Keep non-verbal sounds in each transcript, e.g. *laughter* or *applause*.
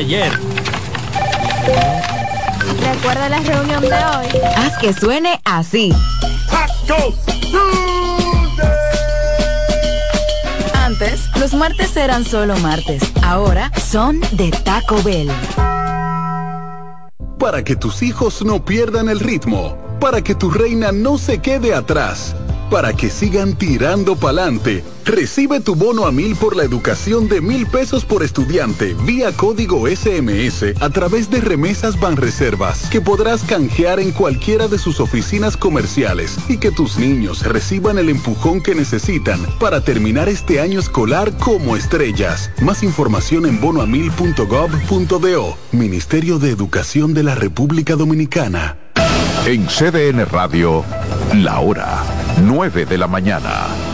ayer. Recuerda la reunión de hoy. Haz que suene así. Antes, los martes eran solo martes. Ahora son de Taco Bell. Para que tus hijos no pierdan el ritmo. Para que tu reina no se quede atrás para que sigan tirando pa'lante. Recibe tu bono a mil por la educación de mil pesos por estudiante vía código SMS a través de remesas Banreservas que podrás canjear en cualquiera de sus oficinas comerciales y que tus niños reciban el empujón que necesitan para terminar este año escolar como estrellas. Más información en bonoamil.gov.do. Ministerio de Educación de la República Dominicana. En CDN Radio, la hora 9 de la mañana.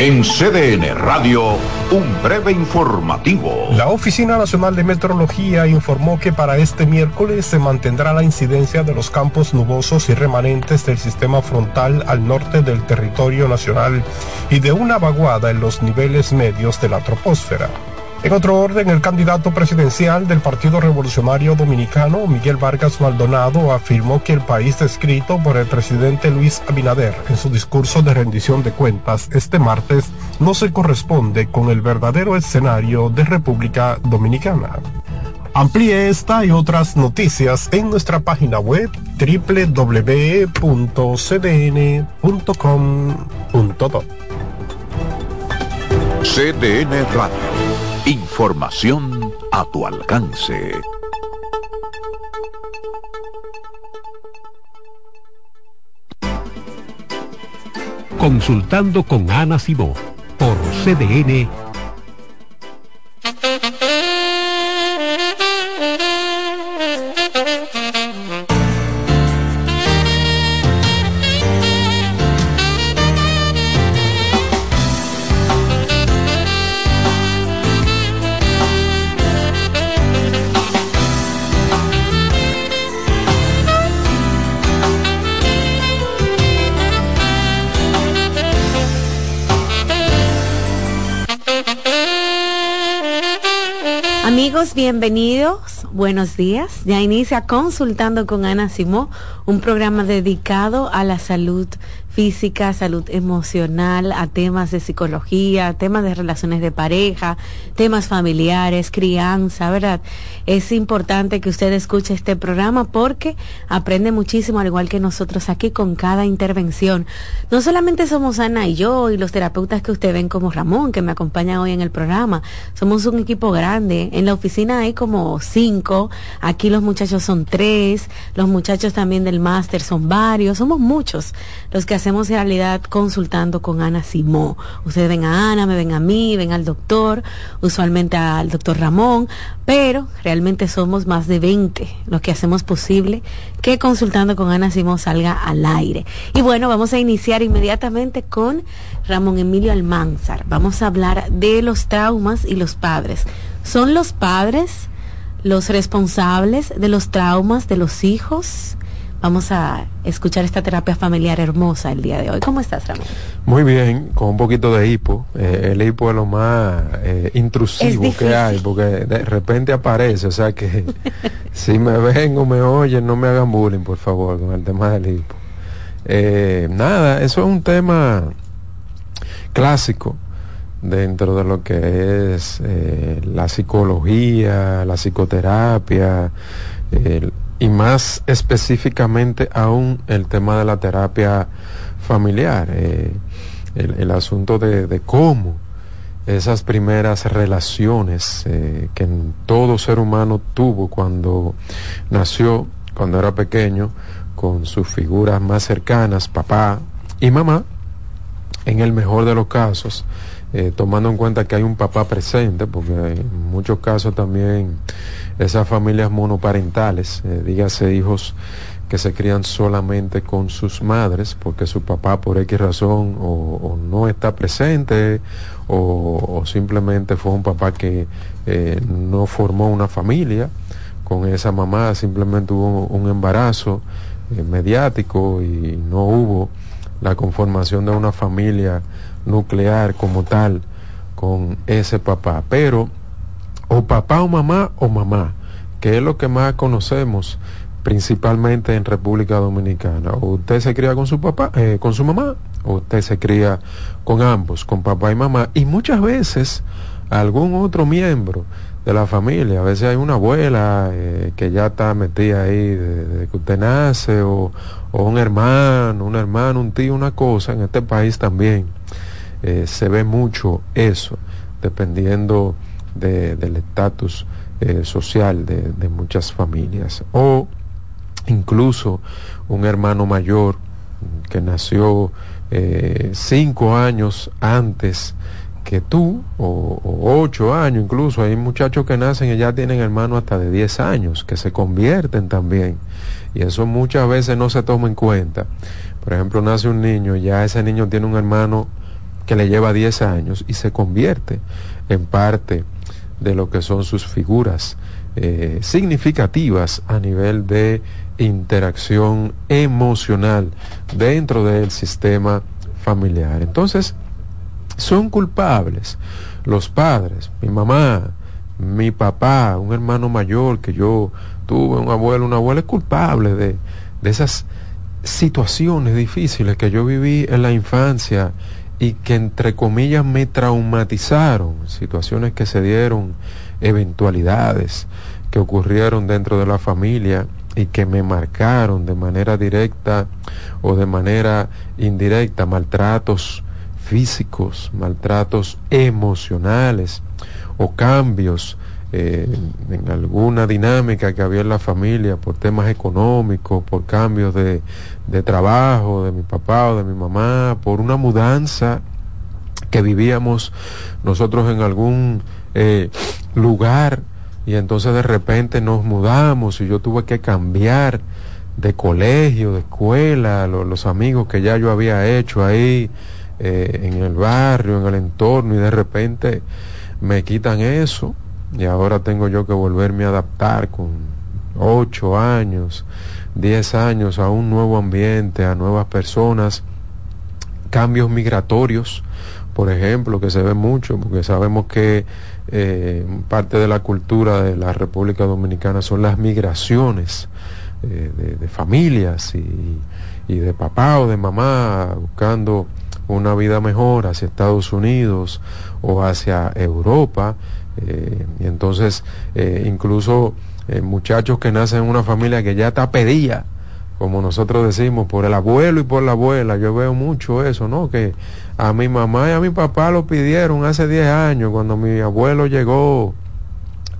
En CDN Radio, un breve informativo. La Oficina Nacional de Meteorología informó que para este miércoles se mantendrá la incidencia de los campos nubosos y remanentes del sistema frontal al norte del territorio nacional y de una vaguada en los niveles medios de la troposfera. En otro orden, el candidato presidencial del Partido Revolucionario Dominicano, Miguel Vargas Maldonado, afirmó que el país descrito por el presidente Luis Abinader en su discurso de rendición de cuentas este martes no se corresponde con el verdadero escenario de República Dominicana. Amplíe esta y otras noticias en nuestra página web www.cdn.com.do. CDN. Información a tu alcance. Consultando con Ana Simó por CDN bienvenidos. Buenos días. Ya inicia Consultando con Ana Simó, un programa dedicado a la salud física, salud emocional, a temas de psicología, temas de relaciones de pareja, temas familiares, crianza, ¿verdad? Es importante que usted escuche este programa porque aprende muchísimo, al igual que nosotros aquí con cada intervención. No solamente somos Ana y yo y los terapeutas que usted ven como Ramón, que me acompaña hoy en el programa, somos un equipo grande. En la oficina hay como cinco, aquí los muchachos son tres, los muchachos también del máster son varios, somos muchos los que hacemos hacemos realidad consultando con Ana Simó. Ustedes ven a Ana, me ven a mí, ven al doctor, usualmente al doctor Ramón, pero realmente somos más de 20 los que hacemos posible que consultando con Ana Simó salga al aire. Y bueno, vamos a iniciar inmediatamente con Ramón Emilio Almanzar. Vamos a hablar de los traumas y los padres. ¿Son los padres los responsables de los traumas de los hijos? Vamos a escuchar esta terapia familiar hermosa el día de hoy. ¿Cómo estás, Ramón? Muy bien, con un poquito de hipo. Eh, el hipo es lo más eh, intrusivo que hay, porque de repente aparece. O sea que *laughs* si me ven o me oyen, no me hagan bullying, por favor, con el tema del hipo. Eh, nada, eso es un tema clásico dentro de lo que es la psicología, la psicoterapia, el y más específicamente aún el tema de la terapia familiar, eh, el, asunto de, cómo esas primeras relaciones eh, que todo ser humano tuvo cuando nació, cuando era pequeño, con sus figuras más cercanas, papá y mamá, en el mejor de los casos, eh, tomando en cuenta que hay un papá presente, porque en muchos casos también esas familias monoparentales, eh, dígase hijos que se crían solamente con sus madres, porque su papá por X razón o, no está presente o, simplemente fue un papá que eh, no formó una familia con esa mamá, simplemente hubo un embarazo mediático y no hubo la conformación de una familia nuclear como tal con ese papá. Pero o papá o mamá o mamá, que es lo que más conocemos principalmente en República Dominicana. O usted se cría con su papá, eh, con su mamá, o usted se cría con ambos, con papá y mamá. Y muchas veces algún otro miembro de la familia. A veces hay una abuela eh, que ya está metida ahí desde que usted nace, o, un hermano, un hermano, un tío, una cosa. En este país también eh, se ve mucho eso, dependiendo del estatus eh, social de, muchas familias. O incluso un hermano mayor que nació cinco años antes que tú, o, ocho años incluso, hay muchachos que nacen y ya tienen hermanos hasta de diez años, que se convierten también, y eso muchas veces no se toma en cuenta. Por ejemplo, nace un niño, ya ese niño tiene un hermano que le lleva diez años y se convierte en parte de lo que son sus figuras eh, significativas a nivel de interacción emocional dentro del sistema familiar. Entonces, son culpables. Los padres, mi mamá, mi papá, un hermano mayor que yo tuve, un abuelo, una abuela, es culpable de, de esas situaciones difíciles que yo viví en la infancia y que entre comillas me traumatizaron, situaciones que se dieron, eventualidades que ocurrieron dentro de la familia y que me marcaron de manera directa o de manera indirecta, maltratos físicos, maltratos emocionales o cambios eh, en alguna dinámica que había en la familia por temas económicos, por cambios de, de trabajo de mi papá o de mi mamá, por una mudanza que vivíamos nosotros en algún eh, lugar y entonces de repente nos mudamos y yo tuve que cambiar de colegio, de escuela, los amigos que ya yo había hecho ahí, eh, en el barrio, en el entorno, y de repente me quitan eso, y ahora tengo yo que volverme a adaptar con ocho años, diez años a un nuevo ambiente, a nuevas personas, cambios migratorios, por ejemplo, que se ve mucho, porque sabemos que eh, parte de la cultura de la República Dominicana son las migraciones eh, de, familias y, de papá o de mamá buscando una vida mejor hacia Estados Unidos o hacia Europa. Eh, y entonces, incluso muchachos que nacen en una familia que ya está pedida, como nosotros decimos, por el abuelo y por la abuela. Yo veo mucho eso, ¿no? Que a mi mamá y a mi papá lo pidieron hace 10 años, cuando mi abuelo llegó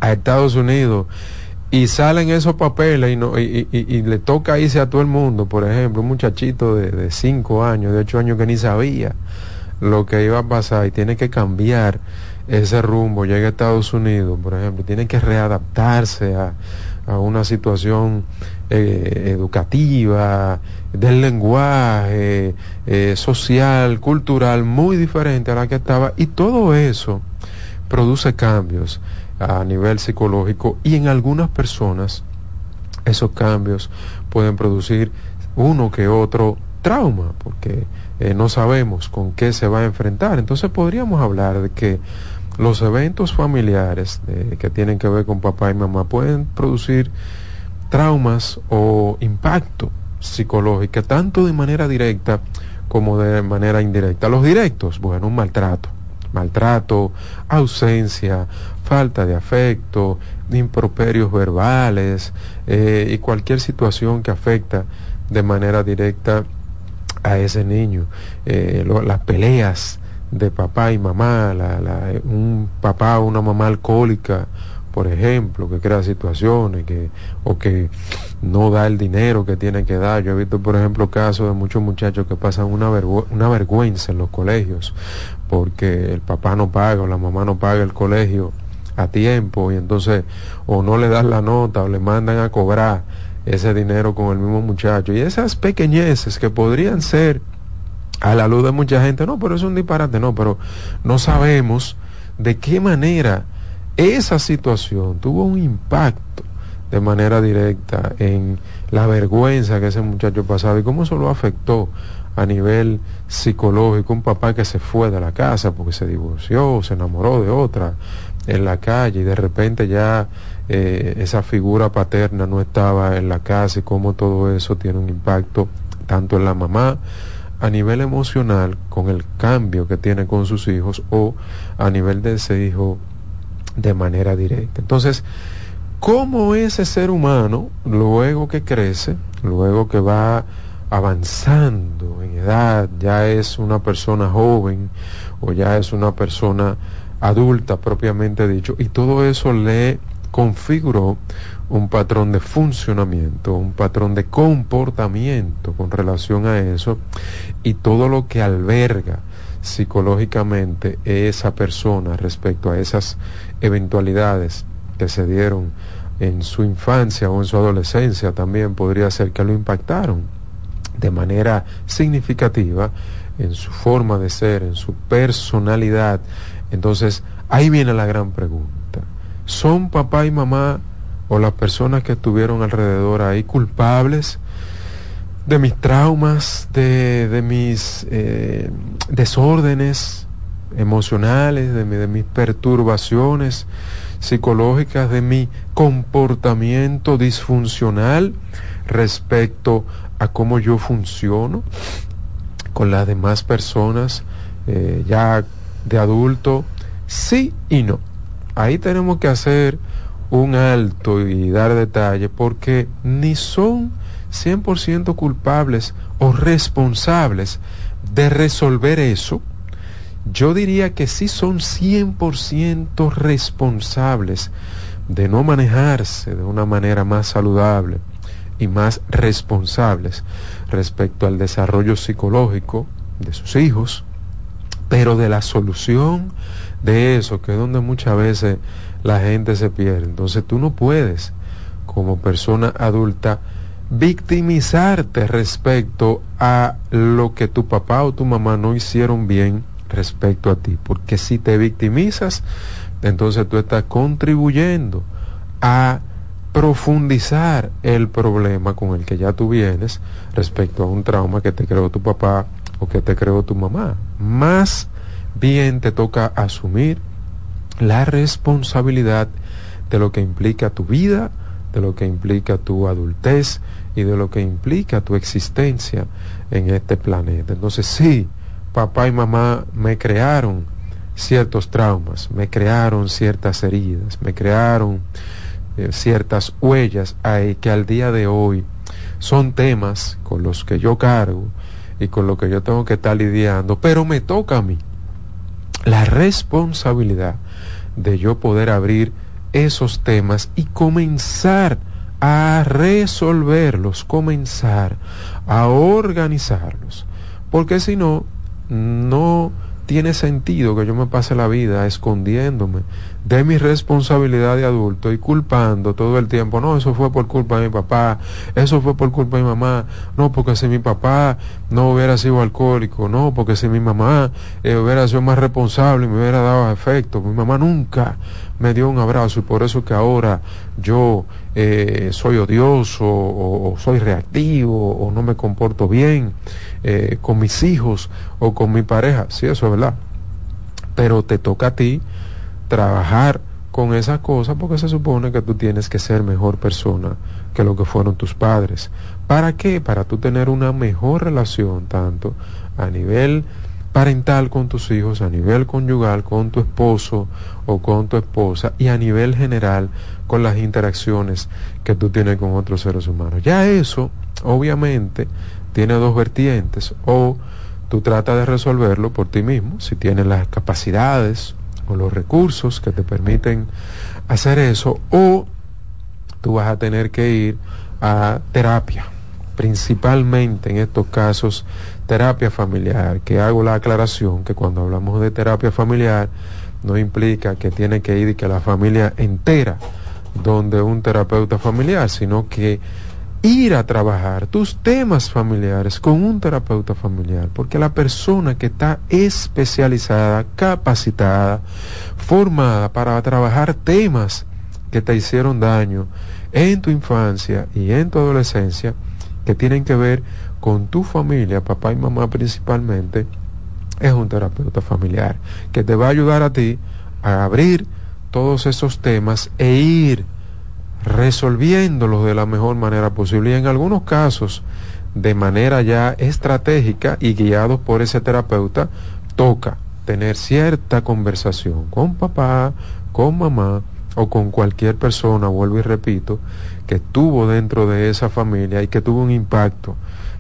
a Estados Unidos. Y salen esos papeles y, no, y, y, le toca irse a todo el mundo. Por ejemplo, un muchachito de 5 años, de 8 años que ni sabía lo que iba a pasar y tiene que cambiar ese rumbo, llega a Estados Unidos, por ejemplo, tiene que readaptarse a, a una situación eh, educativa, del lenguaje, eh, social, cultural, muy diferente a la que estaba. Y todo eso produce cambios a nivel psicológico y en algunas personas esos cambios pueden producir uno que otro trauma, porque eh, no sabemos con qué se va a enfrentar. Entonces podríamos hablar de que los eventos familiares que tienen que ver con papá y mamá pueden producir traumas o impacto psicológico, tanto de manera directa como de manera indirecta. Los directos, bueno, un maltrato, maltrato, ausencia, falta de afecto, improperios verbales eh, y cualquier situación que afecta de manera directa a ese niño. Eh, las peleas de papá y mamá, un papá o una mamá alcohólica, por ejemplo, que crea situaciones que, o que no da el dinero que tiene que dar. Yo he visto, por ejemplo, casos de muchos muchachos que pasan una, vergüenza en los colegios porque el papá no paga o la mamá no paga el colegio a tiempo y entonces o no le dan la nota o le mandan a cobrar ese dinero con el mismo muchacho. Y esas pequeñeces que podrían ser a la luz de mucha gente, no, pero es un disparate, no, pero no sabemos de qué manera esa situación tuvo un impacto de manera directa en la vergüenza que ese muchacho pasaba y cómo eso lo afectó a nivel psicológico, un papá que se fue de la casa porque se divorció, se enamoró de otra en la calle y de repente ya eh, esa figura paterna no estaba en la casa y cómo todo eso tiene un impacto tanto en la mamá a nivel emocional con el cambio que tiene con sus hijos o a nivel de ese hijo de manera directa. Entonces, ¿cómo ese ser humano, luego que crece, luego que va avanzando en edad, ya es una persona joven o ya es una persona adulta propiamente dicho, y todo eso le configuró un patrón de funcionamiento, un patrón de comportamiento con relación a eso y todo lo que alberga psicológicamente esa persona respecto a esas eventualidades que se dieron en su infancia o en su adolescencia también podría ser que lo impactaron de manera significativa en su forma de ser, en su personalidad. Entonces, ahí viene la gran pregunta. ¿Son papá y mamá o las personas que estuvieron alrededor ahí culpables de mis traumas, de, mis eh, desórdenes emocionales, de, de mis perturbaciones psicológicas, de mi comportamiento disfuncional respecto a cómo yo funciono con las demás personas eh, ya de adulto, sí y no. Ahí tenemos que hacer un alto y dar detalle porque ni son 100% culpables o responsables de resolver eso, yo diría que sí son 100% responsables de no manejarse de una manera más saludable y más responsables respecto al desarrollo psicológico de sus hijos, pero de la solución de eso, que es donde muchas veces la gente se pierde. Entonces tú no puedes, como persona adulta, victimizarte respecto a lo que tu papá o tu mamá no hicieron bien respecto a ti. Porque si te victimizas, entonces tú estás contribuyendo a profundizar el problema con el que ya tú vienes respecto a un trauma que te creó tu papá o que te creó tu mamá. Más bien te toca asumir la responsabilidad de lo que implica tu vida, de lo que implica tu adultez y de lo que implica tu existencia en este planeta. Entonces sí, papá y mamá me crearon ciertos traumas, me crearon ciertas heridas, me crearon eh, ciertas huellas ahí que al día de hoy son temas con los que yo cargo y con lo que yo tengo que estar lidiando, pero me toca a mí la responsabilidad de yo poder abrir esos temas y comenzar a resolverlos, comenzar a organizarlos, porque si no, no tiene sentido que yo me pase la vida escondiéndome de mi responsabilidad de adulto y culpando todo el tiempo, no, eso fue por culpa de mi papá, eso fue por culpa de mi mamá, no, porque si mi papá no hubiera sido alcohólico, no, porque si mi mamá eh, hubiera sido más responsable y me hubiera dado efecto, mi mamá nunca me dio un abrazo y por eso que ahora yo eh, soy odioso o, soy reactivo o no me comporto bien eh, con mis hijos o con mi pareja. Sí, eso es verdad. Pero te toca a ti trabajar con esas cosas porque se supone que tú tienes que ser mejor persona que lo que fueron tus padres. ¿Para qué? Para tú tener una mejor relación tanto a nivel parental con tus hijos, a nivel conyugal con tu esposo o con tu esposa y a nivel general con las interacciones que tú tienes con otros seres humanos. Ya eso, obviamente, tiene dos vertientes. O tú tratas de resolverlo por ti mismo, si tienes las capacidades o los recursos que te permiten hacer eso, o tú vas a tener que ir a terapia, principalmente en estos casos terapia familiar, que hago la aclaración que cuando hablamos de terapia familiar no implica que tiene que ir y que la familia entera donde un terapeuta familiar, sino que ir a trabajar tus temas familiares con un terapeuta familiar, porque la persona que está especializada, capacitada, formada para trabajar temas que te hicieron daño en tu infancia y en tu adolescencia, que tienen que ver con tu familia, papá y mamá principalmente, es un terapeuta familiar que te va a ayudar a ti a abrir todos esos temas e ir resolviéndolos de la mejor manera posible. Y en algunos casos de manera ya estratégica y guiados por ese terapeuta toca tener cierta conversación con papá, con mamá o con cualquier persona, vuelvo y repito, que estuvo dentro de esa familia y que tuvo un impacto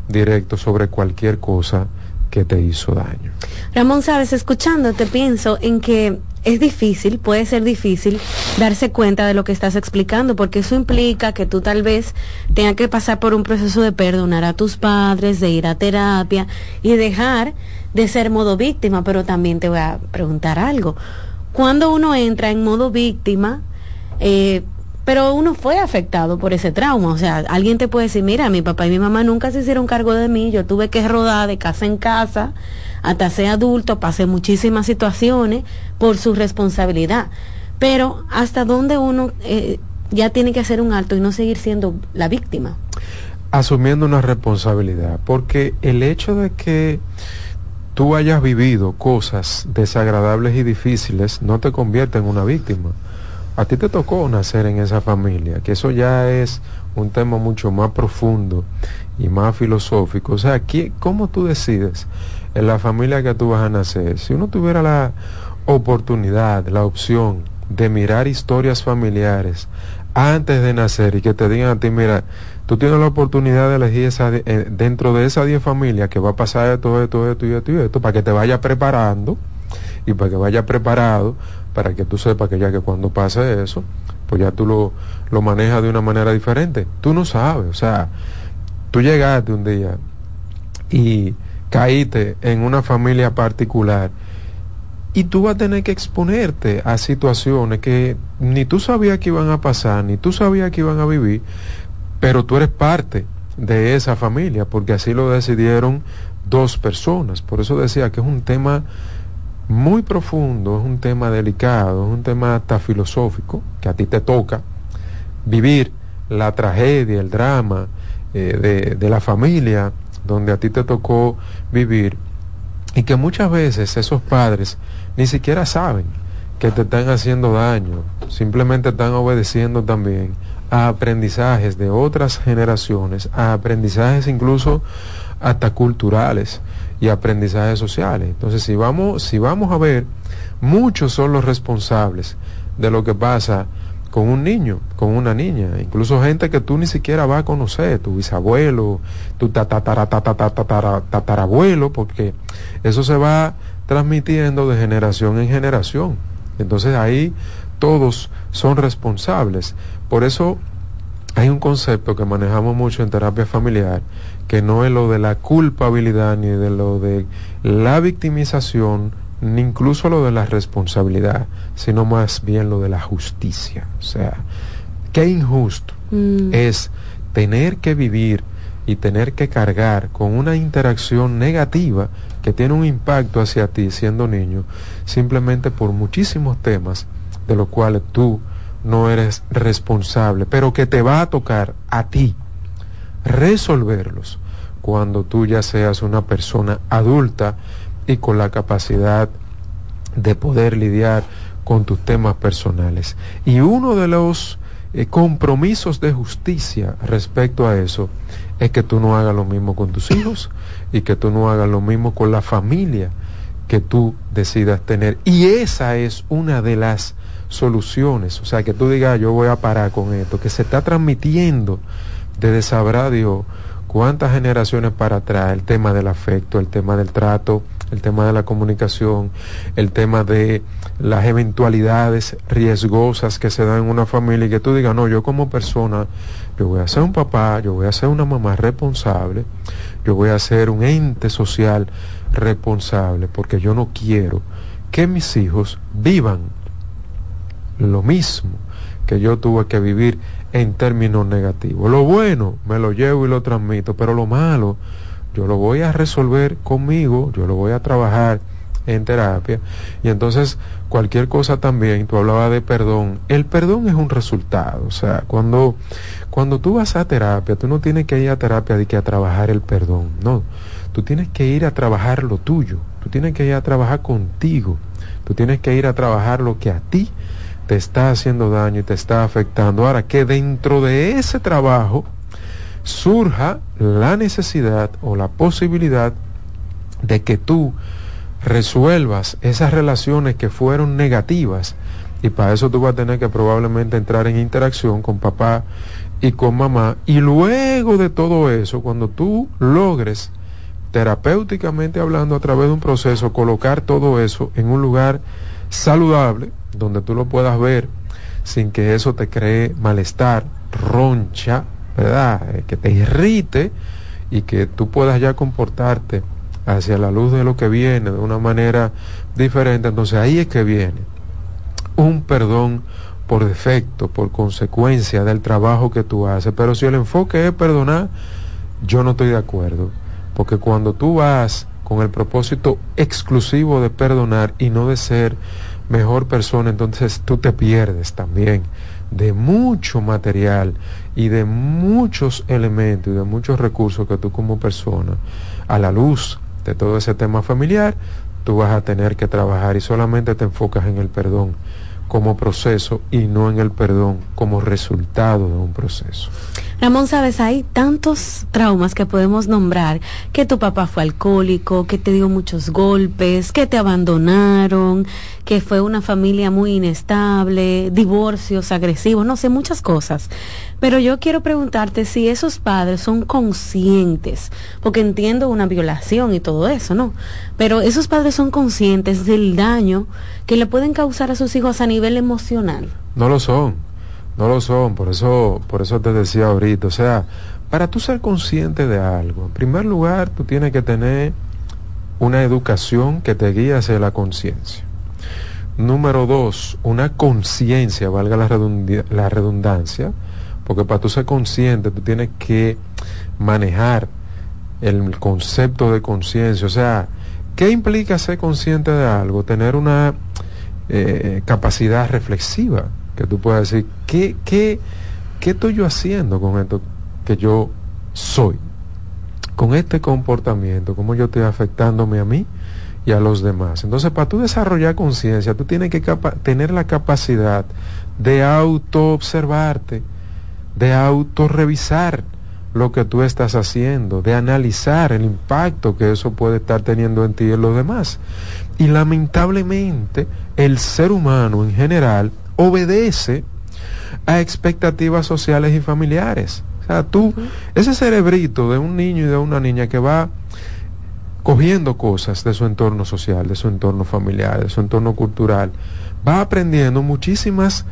directo sobre cualquier cosa que te hizo daño. Ramón, sabes, escuchándote pienso en que es difícil, puede ser difícil darse cuenta de lo que estás explicando, porque eso implica que tú tal vez tengas que pasar por un proceso de perdonar a tus padres, de ir a terapia y dejar de ser modo víctima, pero también te voy a preguntar algo. Cuando uno entra en modo víctima, eh, pero uno fue afectado por ese trauma. O sea, alguien te puede decir, mira, mi papá y mi mamá nunca se hicieron cargo de mí, yo tuve que rodar de casa en casa hasta ser adulto, pasé muchísimas situaciones por su responsabilidad. Pero hasta dónde uno eh, ya tiene que hacer un alto y no seguir siendo la víctima. Asumiendo una responsabilidad, porque el hecho de que tú hayas vivido cosas desagradables y difíciles no te convierte en una víctima a ti te tocó nacer en esa familia, que eso ya es un tema mucho más profundo y más filosófico. O sea, ¿cómo tú decides en la familia que tú vas a nacer? Si uno tuviera la oportunidad, la opción de mirar historias familiares antes de nacer y que te digan a ti, mira, tú tienes la oportunidad de elegir esa, eh, dentro de esas 10 familias que va a pasar esto, esto, esto y esto y esto, para que te vaya preparando y para que vaya preparado para que tú sepas que ya que cuando pase eso, pues ya tú lo, lo manejas de una manera diferente. Tú no sabes, o sea, tú llegaste un día y caíste en una familia particular y tú vas a tener que exponerte a situaciones que ni tú sabías que iban a pasar, ni tú sabías que iban a vivir, pero tú eres parte de esa familia, porque así lo decidieron dos personas. Por eso decía que es un tema muy profundo, es un tema delicado, es un tema hasta filosófico, que a ti te toca vivir la tragedia, el drama eh, de, de la familia donde a ti te tocó vivir y que muchas veces esos padres ni siquiera saben que te están haciendo daño, simplemente están obedeciendo también a aprendizajes de otras generaciones, a aprendizajes incluso hasta culturales y aprendizajes sociales. Entonces, si vamos, si vamos a ver, muchos son los responsables de lo que pasa con un niño, con una niña, incluso gente que tú ni siquiera vas a conocer, tu bisabuelo, tu tatarabuelo, porque eso se va transmitiendo de generación en generación. Entonces ahí todos son responsables. Por eso hay un concepto que manejamos mucho en terapia familiar, que no es lo de la culpabilidad ni de lo de la victimización, ni incluso lo de la responsabilidad, sino más bien lo de la justicia. O sea, qué injusto mm. es tener que vivir y tener que cargar con una interacción negativa que tiene un impacto hacia ti siendo niño, simplemente por muchísimos temas de los cuales tú no eres responsable, pero que te va a tocar a ti resolverlos cuando tú ya seas una persona adulta y con la capacidad de poder lidiar con tus temas personales. Y uno de los eh, compromisos de justicia respecto a eso es que tú no hagas lo mismo con tus hijos y que tú no hagas lo mismo con la familia que tú decidas tener. Y esa es una de las soluciones. O sea, que tú digas, yo voy a parar con esto, que se está transmitiendo desde sabrá Dios cuántas generaciones para atrás el tema del afecto, el tema del trato, el tema de la comunicación, el tema de las eventualidades riesgosas que se dan en una familia y que tú digas, no, yo como persona, yo voy a ser un papá, yo voy a ser una mamá responsable, yo voy a ser un ente social responsable, porque yo no quiero que mis hijos vivan lo mismo que yo tuve que vivir en términos negativos. Lo bueno me lo llevo y lo transmito, pero lo malo yo lo voy a resolver conmigo, yo lo voy a trabajar en terapia. Y entonces cualquier cosa también, tú hablabas de perdón, el perdón es un resultado, o sea, cuando, cuando tú vas a terapia, tú no tienes que ir a terapia de que a trabajar el perdón, no, tú tienes que ir a trabajar lo tuyo, tú tienes que ir a trabajar contigo, tú tienes que ir a trabajar lo que a ti te está haciendo daño y te está afectando. Ahora que dentro de ese trabajo surja la necesidad o la posibilidad de que tú resuelvas esas relaciones que fueron negativas y para eso tú vas a tener que probablemente entrar en interacción con papá y con mamá y luego de todo eso cuando tú logres terapéuticamente hablando a través de un proceso colocar todo eso en un lugar saludable donde tú lo puedas ver sin que eso te cree malestar, roncha, ¿verdad? Eh, que te irrite y que tú puedas ya comportarte hacia la luz de lo que viene de una manera diferente. Entonces ahí es que viene un perdón por defecto, por consecuencia del trabajo que tú haces. Pero si el enfoque es perdonar, yo no estoy de acuerdo. Porque cuando tú vas con el propósito exclusivo de perdonar y no de ser mejor persona, entonces tú te pierdes también de mucho material y de muchos elementos y de muchos recursos que tú como persona, a la luz de todo ese tema familiar, tú vas a tener que trabajar y solamente te enfocas en el perdón como proceso y no en el perdón como resultado de un proceso. Ramón, sabes, hay tantos traumas que podemos nombrar, que tu papá fue alcohólico, que te dio muchos golpes, que te abandonaron, que fue una familia muy inestable, divorcios agresivos, no sé, muchas cosas. Pero yo quiero preguntarte si esos padres son conscientes, porque entiendo una violación y todo eso, ¿no? Pero esos padres son conscientes del daño que le pueden causar a sus hijos a nivel emocional. No lo son no lo son, por eso, por eso te decía ahorita, o sea, para tú ser consciente de algo, en primer lugar tú tienes que tener una educación que te guíe hacia la conciencia. Número dos, una conciencia, valga la, redundancia, porque para tú ser consciente tú tienes que manejar el concepto de conciencia, o sea, ¿qué implica ser consciente de algo? Tener una eh, capacidad reflexiva que tú puedas decir, ¿qué, qué, ¿qué estoy yo haciendo con esto que yo soy? Con este comportamiento, ¿cómo yo estoy afectándome a mí y a los demás. Entonces, para tú desarrollar conciencia, tú tienes que tener la capacidad de auto-observarte, de auto-revisar lo que tú estás haciendo, de analizar el impacto que eso puede estar teniendo en ti y en los demás. Y lamentablemente, el ser humano en general obedece a expectativas sociales y familiares. O sea, tú, ese cerebrito de un niño y de una niña que va cogiendo cosas de su entorno social, de su entorno familiar, de su entorno cultural, va aprendiendo muchísimas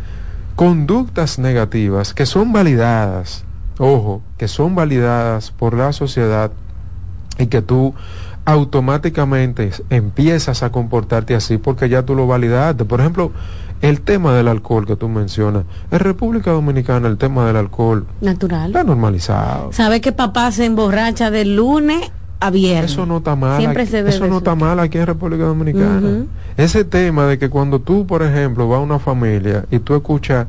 conductas negativas que son validadas, ojo, que son validadas por la sociedad y que tú automáticamente empiezas a comportarte así porque ya tú lo validaste. Por ejemplo, el tema del alcohol que tú mencionas, en República Dominicana el tema del alcohol natural está normalizado. ¿Sabe que papá se emborracha de lunes a viernes? Eso no está mal. Siempre se eso no está mal aquí en República Dominicana. Ese tema de que cuando tú, por ejemplo, vas a una familia y tú escuchas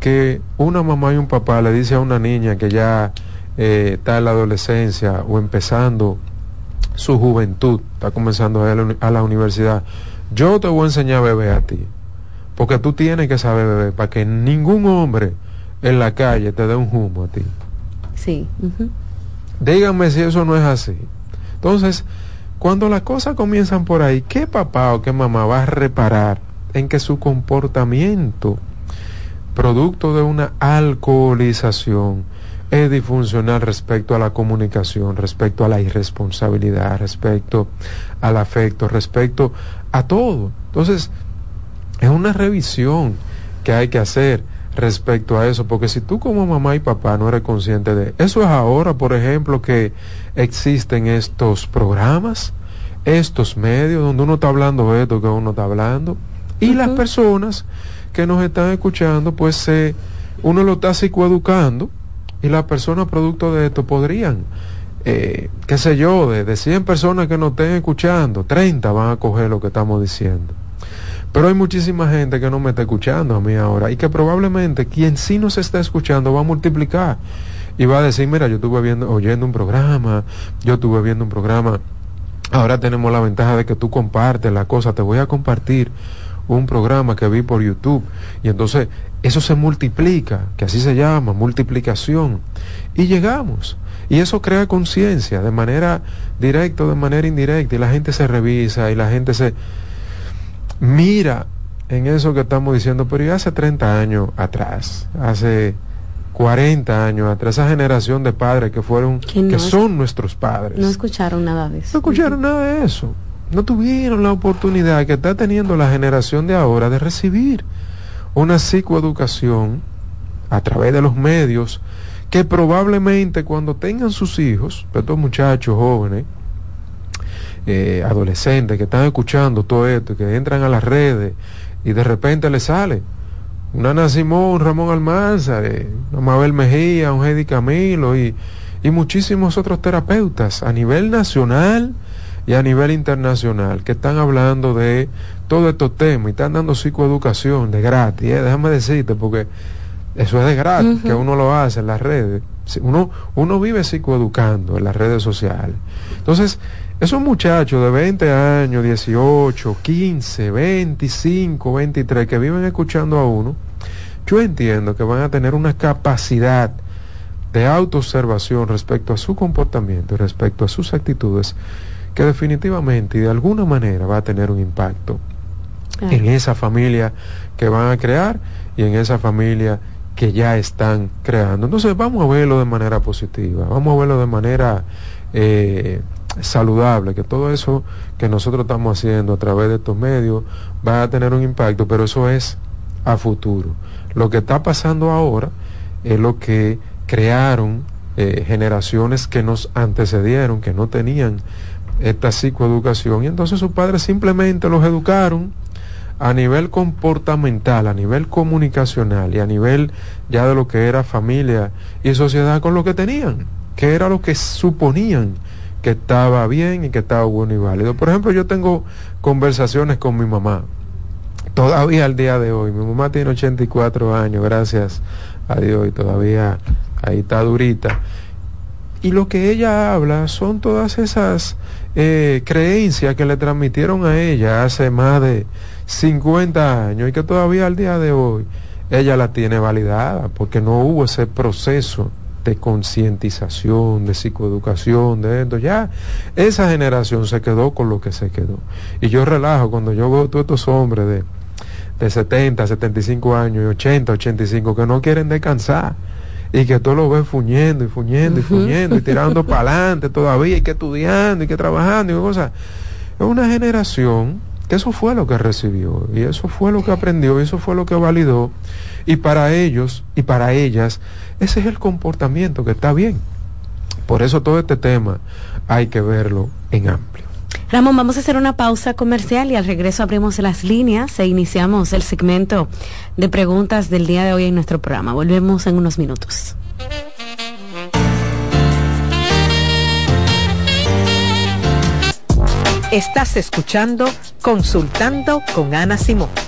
que una mamá y un papá le dice a una niña que ya eh, está en la adolescencia o empezando su juventud, está comenzando a, a la universidad, yo te voy a enseñar a beber a ti porque tú tienes que saber beber para que ningún hombre en la calle te dé un humo a ti. Sí. Díganme si eso no es así. Entonces, cuando las cosas comienzan por ahí, ¿qué papá o qué mamá va a reparar en que su comportamiento, producto de una alcoholización, es disfuncional respecto a la comunicación, respecto a la irresponsabilidad, respecto al afecto, respecto a todo? Entonces, es una revisión que hay que hacer respecto a eso, porque si tú como mamá y papá no eres consciente de eso es ahora, por ejemplo, que existen estos programas, estos medios donde uno está hablando de esto que uno está hablando, y las personas que nos están escuchando, pues se, uno lo está psicoeducando y las personas producto de esto podrían, eh, qué sé yo, de, de 100 personas que nos estén escuchando, 30 van a coger lo que estamos diciendo. Pero hay muchísima gente que no me está escuchando a mí ahora y que probablemente quien sí nos está escuchando va a multiplicar y va a decir, mira, yo estuve viendo, oyendo un programa, yo estuve viendo un programa, ahora tenemos la ventaja de que tú compartes la cosa, te voy a compartir un programa que vi por YouTube y entonces eso se multiplica, que así se llama, multiplicación. Y llegamos. Y eso crea conciencia de manera directa o de manera indirecta y la gente se revisa y la gente se mira en eso que estamos diciendo, pero ya hace 30 años atrás, hace 40 años atrás, esa generación de padres que fueron, que, son nuestros padres. No escucharon nada de eso. No escucharon nada de eso. No tuvieron la oportunidad que está teniendo la generación de ahora de recibir una psicoeducación a través de los medios que probablemente cuando tengan sus hijos, estos muchachos jóvenes, eh, adolescentes que están escuchando todo esto, que entran a las redes y de repente les sale una Ana Simón, Ramón Almanza, eh, Mabel Mejía, un Heidi Camilo y, y muchísimos otros terapeutas a nivel nacional y a nivel internacional que están hablando de todo estos temas y están dando psicoeducación de gratis. Eh, déjame decirte, porque eso es de gratis, que uno lo hace en las redes. Uno, uno vive psicoeducando en las redes sociales. Entonces, esos muchachos de 20 años, 18, 15, 25, 23 que viven escuchando a uno, yo entiendo que van a tener una capacidad de autoobservación respecto a su comportamiento y respecto a sus actitudes que definitivamente y de alguna manera va a tener un impacto en esa familia que van a crear y en esa familia que ya están creando. Entonces vamos a verlo de manera positiva, vamos a verlo de manera eh, saludable, que todo eso que nosotros estamos haciendo a través de estos medios va a tener un impacto, pero eso es a futuro. Lo que está pasando ahora es lo que crearon eh, generaciones que nos antecedieron, que no tenían esta psicoeducación, y entonces sus padres simplemente los educaron a nivel comportamental, a nivel comunicacional y a nivel ya de lo que era familia y sociedad con lo que tenían, que era lo que suponían que estaba bien y que estaba bueno y válido. Por ejemplo, yo tengo conversaciones con mi mamá, todavía al día de hoy. Mi mamá tiene 84 años, gracias a Dios, y todavía ahí está durita. y lo que ella habla son todas esas eh, creencias que le transmitieron a ella hace más de 50 años y que todavía al día de hoy ella la tiene validada porque no hubo ese proceso de concientización, de psicoeducación, de esto. Ya esa generación se quedó con lo que se quedó. Y yo relajo cuando yo veo todos estos hombres de, de 70, 75 años y 80, 85 que no quieren descansar y que todo lo ven fuñendo y fuñendo y fuñendo y tirando *laughs* para adelante todavía y que estudiando y que trabajando y cosas. Es una generación que eso fue lo que recibió y eso fue lo que aprendió y eso fue lo que validó y para ellos y para ellas ese es el comportamiento que está bien. Por eso todo este tema hay que verlo en amplio. Ramón, vamos a hacer una pausa comercial y al regreso abrimos las líneas e iniciamos el segmento de preguntas del día de hoy en nuestro programa. Volvemos en unos minutos. Estás escuchando Consultando con Ana Simón.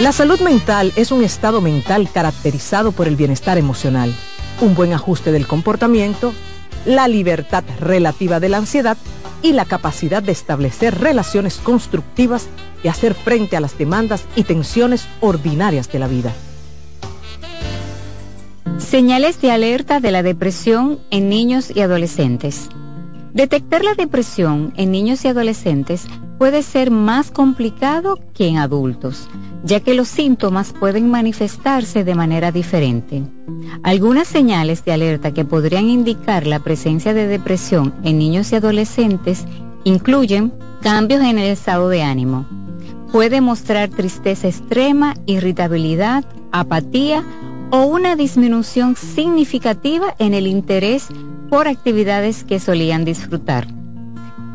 La salud mental es un estado mental caracterizado por el bienestar emocional, un buen ajuste del comportamiento, la libertad relativa de la ansiedad y la capacidad de establecer relaciones constructivas y hacer frente a las demandas y tensiones ordinarias de la vida. Señales de alerta de la depresión en niños y adolescentes. Detectar la depresión en niños y adolescentes puede ser más complicado que en adultos, ya que los síntomas pueden manifestarse de manera diferente. Algunas señales de alerta que podrían indicar la presencia de depresión en niños y adolescentes incluyen cambios en el estado de ánimo. Puede mostrar tristeza extrema, irritabilidad, apatía o una disminución significativa en el interés por actividades que solían disfrutar.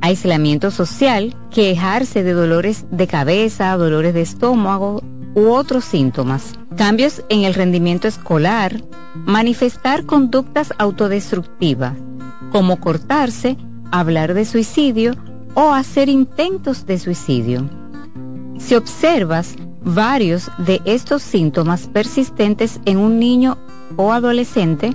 Aislamiento social, quejarse de dolores de cabeza, dolores de estómago u otros síntomas. Cambios en el rendimiento escolar, manifestar conductas autodestructivas, como cortarse, hablar de suicidio o hacer intentos de suicidio. Si observas varios de estos síntomas persistentes en un niño o adolescente,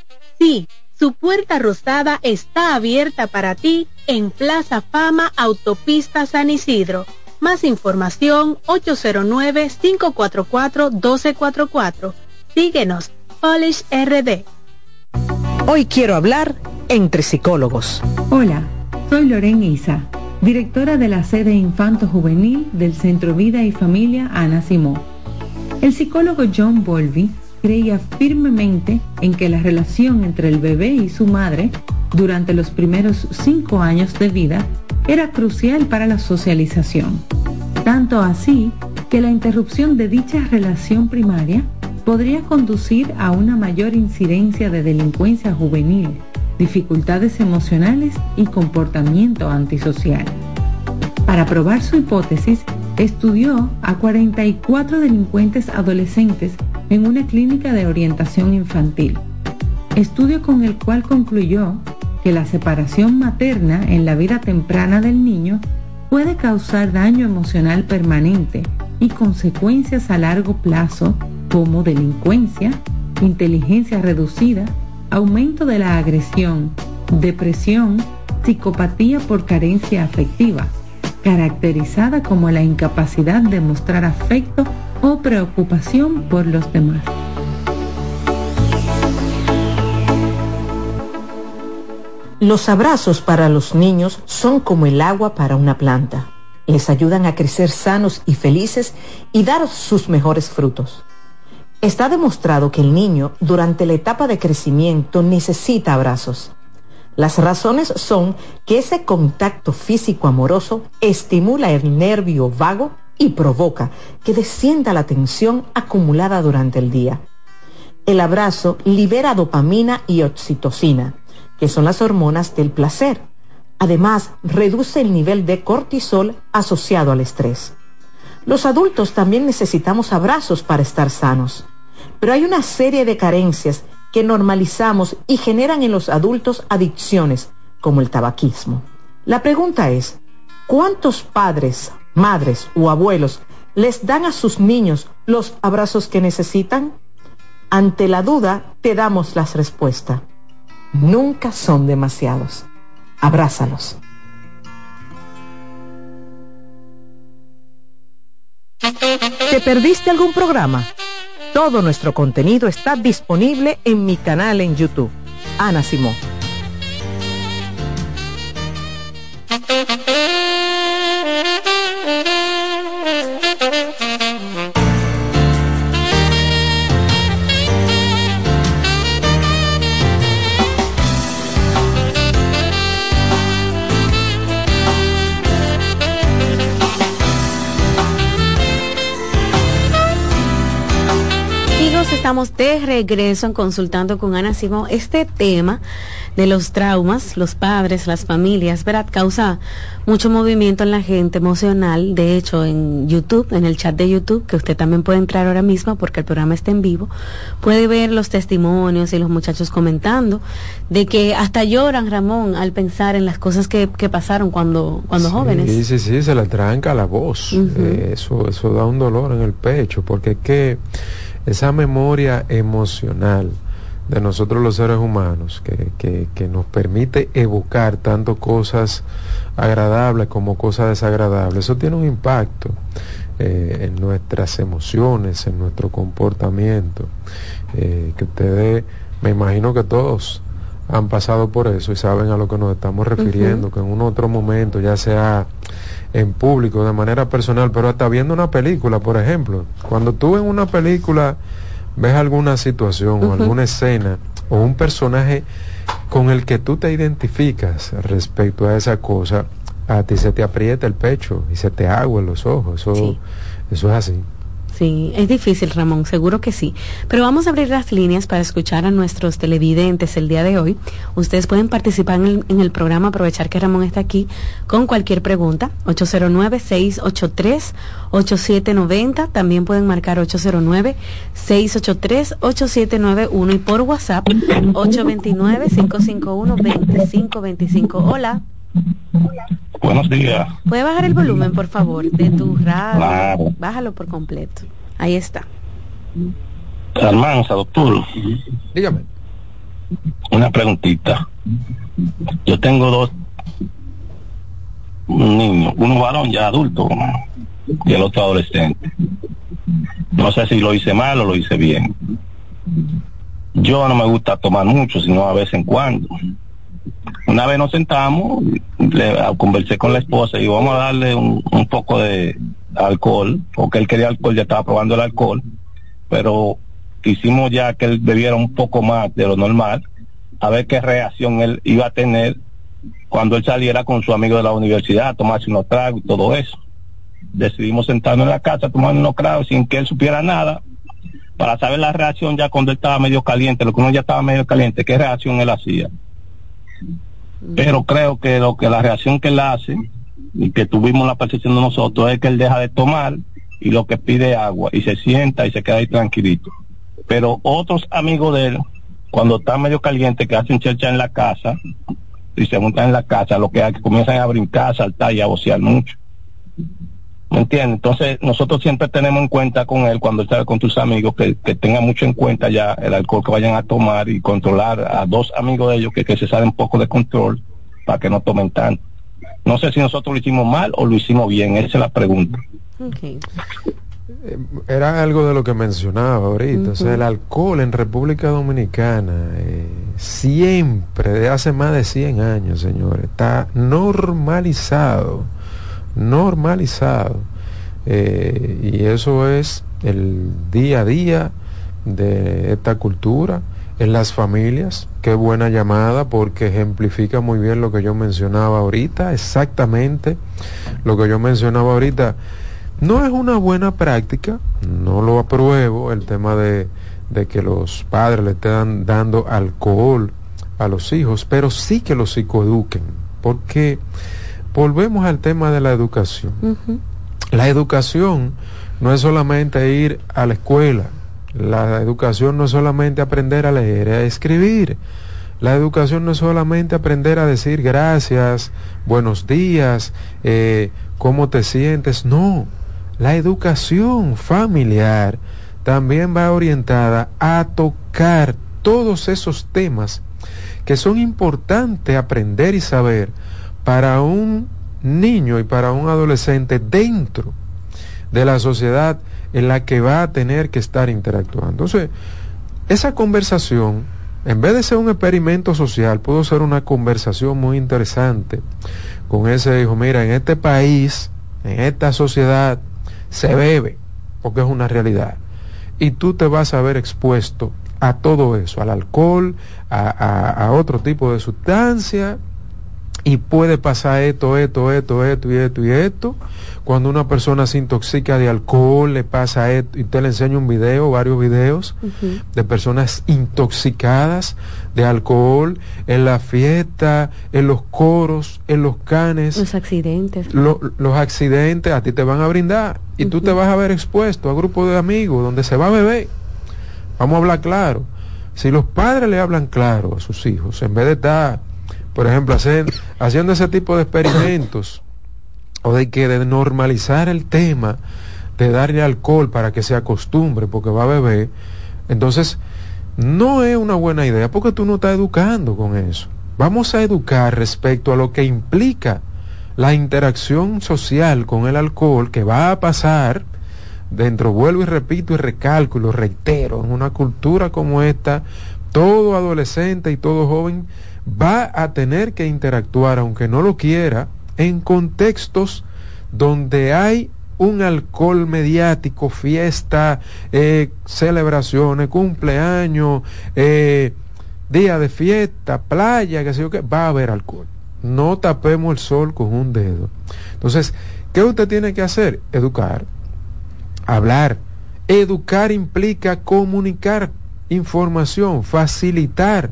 Sí, su puerta rosada está abierta para ti en Plaza Fama Autopista San Isidro. Más información 809-544-1244. Síguenos, Polish RD. Hoy quiero hablar entre psicólogos. Hola, soy Lorena Isa, directora de la sede Infanto Juvenil del Centro Vida y Familia Ana Simó. El psicólogo John Bolby creía firmemente en que la relación entre el bebé y su madre durante los primeros cinco años de vida era crucial para la socialización. Tanto así que la interrupción de dicha relación primaria podría conducir a una mayor incidencia de delincuencia juvenil, dificultades emocionales y comportamiento antisocial. Para probar su hipótesis, estudió a 44 delincuentes adolescentes en una clínica de orientación infantil, estudio con el cual concluyó que la separación materna en la vida temprana del niño puede causar daño emocional permanente y consecuencias a largo plazo como delincuencia, inteligencia reducida, aumento de la agresión, depresión, psicopatía por carencia afectiva, caracterizada como la incapacidad de mostrar afecto o preocupación por los demás. Los abrazos para los niños son como el agua para una planta. Les ayudan a crecer sanos y felices y dar sus mejores frutos. Está demostrado que el niño durante la etapa de crecimiento necesita abrazos. Las razones son que ese contacto físico amoroso estimula el nervio vago y provoca que descienda la tensión acumulada durante el día. El abrazo libera dopamina y oxitocina, que son las hormonas del placer. Además, reduce el nivel de cortisol asociado al estrés. Los adultos también necesitamos abrazos para estar sanos, pero hay una serie de carencias que normalizamos y generan en los adultos adicciones, como el tabaquismo. La pregunta es, ¿cuántos padres, madres o abuelos les dan a sus niños los abrazos que necesitan? Ante la duda, te damos las respuestas nunca son demasiados. Abrázalos. ¿Te perdiste algún programa? Todo nuestro contenido está disponible en mi canal en YouTube. Ana Simón. Estamos de regreso en Consultando con Ana Simón. Este tema de los traumas, los padres, las familias, ¿verdad? Causa mucho movimiento en la gente emocional. De hecho, en YouTube, en el chat de YouTube, que usted también puede entrar ahora mismo porque el programa está en vivo, puede ver los testimonios y los muchachos comentando de que hasta lloran, Ramón, al pensar en las cosas que, pasaron cuando, cuando jóvenes. Sí, sí, sí, se le tranca la voz. Eh, eso, eso da un dolor en el pecho porque es que esa memoria emocional de nosotros los seres humanos que, nos permite evocar tanto cosas agradables como cosas desagradables, eso tiene un impacto eh, en nuestras emociones, en nuestro comportamiento, eh, que ustedes, me imagino que todos han pasado por eso y saben a lo que nos estamos refiriendo, que en un otro momento, ya sea en público, de manera personal, pero hasta viendo una película, por ejemplo. Cuando tú en una película ves alguna situación o alguna escena o un personaje con el que tú te identificas respecto a esa cosa, a ti se te aprieta el pecho y se te agua en los ojos. Eso, eso es así. Sí, es difícil, Ramón, seguro que sí. Pero vamos a abrir las líneas para escuchar a nuestros televidentes el día de hoy. Ustedes pueden participar en el, programa, aprovechar que Ramón está aquí con cualquier pregunta. 809-683-8790. También pueden marcar 809-683-8791 y por WhatsApp 829-551-2525. Hola. Buenos días. ¿Puede bajar el volumen, por favor, de tu radio? Bájalo por completo. Ahí está. Almanza, doctor. Dígame. Una preguntita. Yo tengo dos niños, uno varón ya adulto y el otro adolescente. No sé si lo hice mal o lo hice bien. Yo no me gusta tomar mucho, sino a vez en cuando una vez nos sentamos, le, conversé con la esposa y vamos a darle un, poco de alcohol, porque él quería alcohol, ya estaba probando el alcohol, pero quisimos ya que él bebiera un poco más de lo normal, a ver qué reacción él iba a tener cuando él saliera con su amigo de la universidad a tomarse unos tragos y todo eso. Decidimos sentarnos en la casa, tomando unos tragos sin que él supiera nada, para saber la reacción ya cuando él estaba medio caliente, lo que uno ya estaba medio caliente, qué reacción él hacía pero creo que lo que la reacción que él hace y que tuvimos la percepción de nosotros es que él deja de tomar y lo que pide agua y se sienta y se queda ahí tranquilito. Pero otros amigos de él, cuando está medio caliente, que hacen chercha en la casa, y se montan en la casa, lo que, que comienzan a brincar, a saltar y a vocear mucho. ¿Me entiendes? Entonces, nosotros siempre tenemos en cuenta con él, cuando está con tus amigos, que, que tenga mucho en cuenta ya el alcohol que vayan a tomar y controlar a dos amigos de ellos que, que se salen poco de control para que no tomen tanto. No sé si nosotros lo hicimos mal o lo hicimos bien, esa es la pregunta. Eh, Era algo de lo que mencionaba ahorita, o sea, el alcohol en República Dominicana eh, siempre, de hace más de 100 años, señores, está normalizado, normalizado. Eh, y eso es el día a día de esta cultura en las familias. Qué buena llamada porque ejemplifica muy bien lo que yo mencionaba ahorita, exactamente lo que yo mencionaba ahorita. No es una buena práctica, no lo apruebo, el tema de, de que los padres le estén dando alcohol a los hijos, pero sí que los psicoeduquen, porque volvemos al tema de la educación. La educación no es solamente ir a la escuela, la educación no es solamente aprender a leer, a escribir. La educación no es solamente aprender a decir gracias, buenos días, eh, cómo te sientes. No, la educación familiar también va orientada a tocar todos esos temas que son importantes aprender y saber para un niño y para un adolescente dentro de la sociedad en la que va a tener que estar interactuando. Entonces, esa conversación, en vez de ser un experimento social, pudo ser una conversación muy interesante con ese hijo, mira, en este país, en esta sociedad, se bebe, porque es una realidad. Y tú te vas a ver expuesto a todo eso, al alcohol, a, a, a otro tipo de sustancia, y puede pasar esto, esto, esto, esto y esto y esto. Cuando una persona se intoxica de alcohol, le pasa esto. Y te le enseño un video, varios videos uh -huh. de personas intoxicadas de alcohol en la fiesta, en los coros, en los canes. Los accidentes. Lo, los accidentes a ti te van a brindar. Y uh -huh. tú te vas a ver expuesto a grupos de amigos donde se va a beber. Vamos a hablar claro. Si los padres le hablan claro a sus hijos, en vez de estar por ejemplo, haciendo ese tipo de experimentos o de que de normalizar el tema de darle alcohol para que se acostumbre porque va a beber, entonces no es una buena idea porque tú no estás educando con eso. Vamos a educar respecto a lo que implica la interacción social con el alcohol que va a pasar dentro, vuelvo y repito y recalco y lo reitero, en una cultura como esta, todo adolescente y todo joven va a tener que interactuar, aunque no lo quiera, en contextos donde hay un alcohol mediático, fiesta, eh, celebraciones, cumpleaños, eh, día de fiesta, playa, que sé yo qué, va a haber alcohol. No tapemos el sol con un dedo. Entonces, ¿qué usted tiene que hacer? Educar, hablar. Educar implica comunicar información, facilitar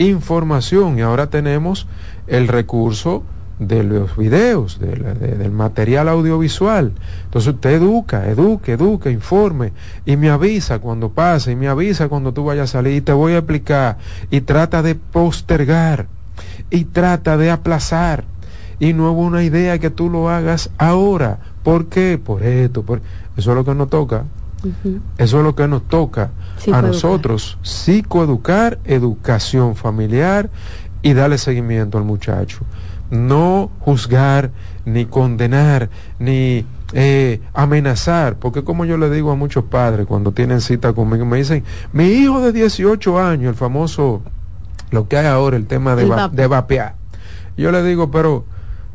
información y ahora tenemos el recurso de los videos, del material audiovisual. Entonces usted educa, eduque, educa, informe y me avisa cuando pase y me avisa cuando tú vayas a salir y te voy a explicar y trata de postergar y trata de aplazar y no hubo una idea que tú lo hagas ahora. ¿Por qué? Por esto, por eso es lo que nos toca. Uh -huh. Eso es lo que nos toca a nosotros, psicoeducar, educación familiar y darle seguimiento al muchacho. No juzgar, ni condenar, ni eh, amenazar, porque como yo le digo a muchos padres cuando tienen cita conmigo, me dicen, mi hijo de 18 años, el famoso, lo que hay ahora, el tema de, el va, de vapear. Yo le digo, pero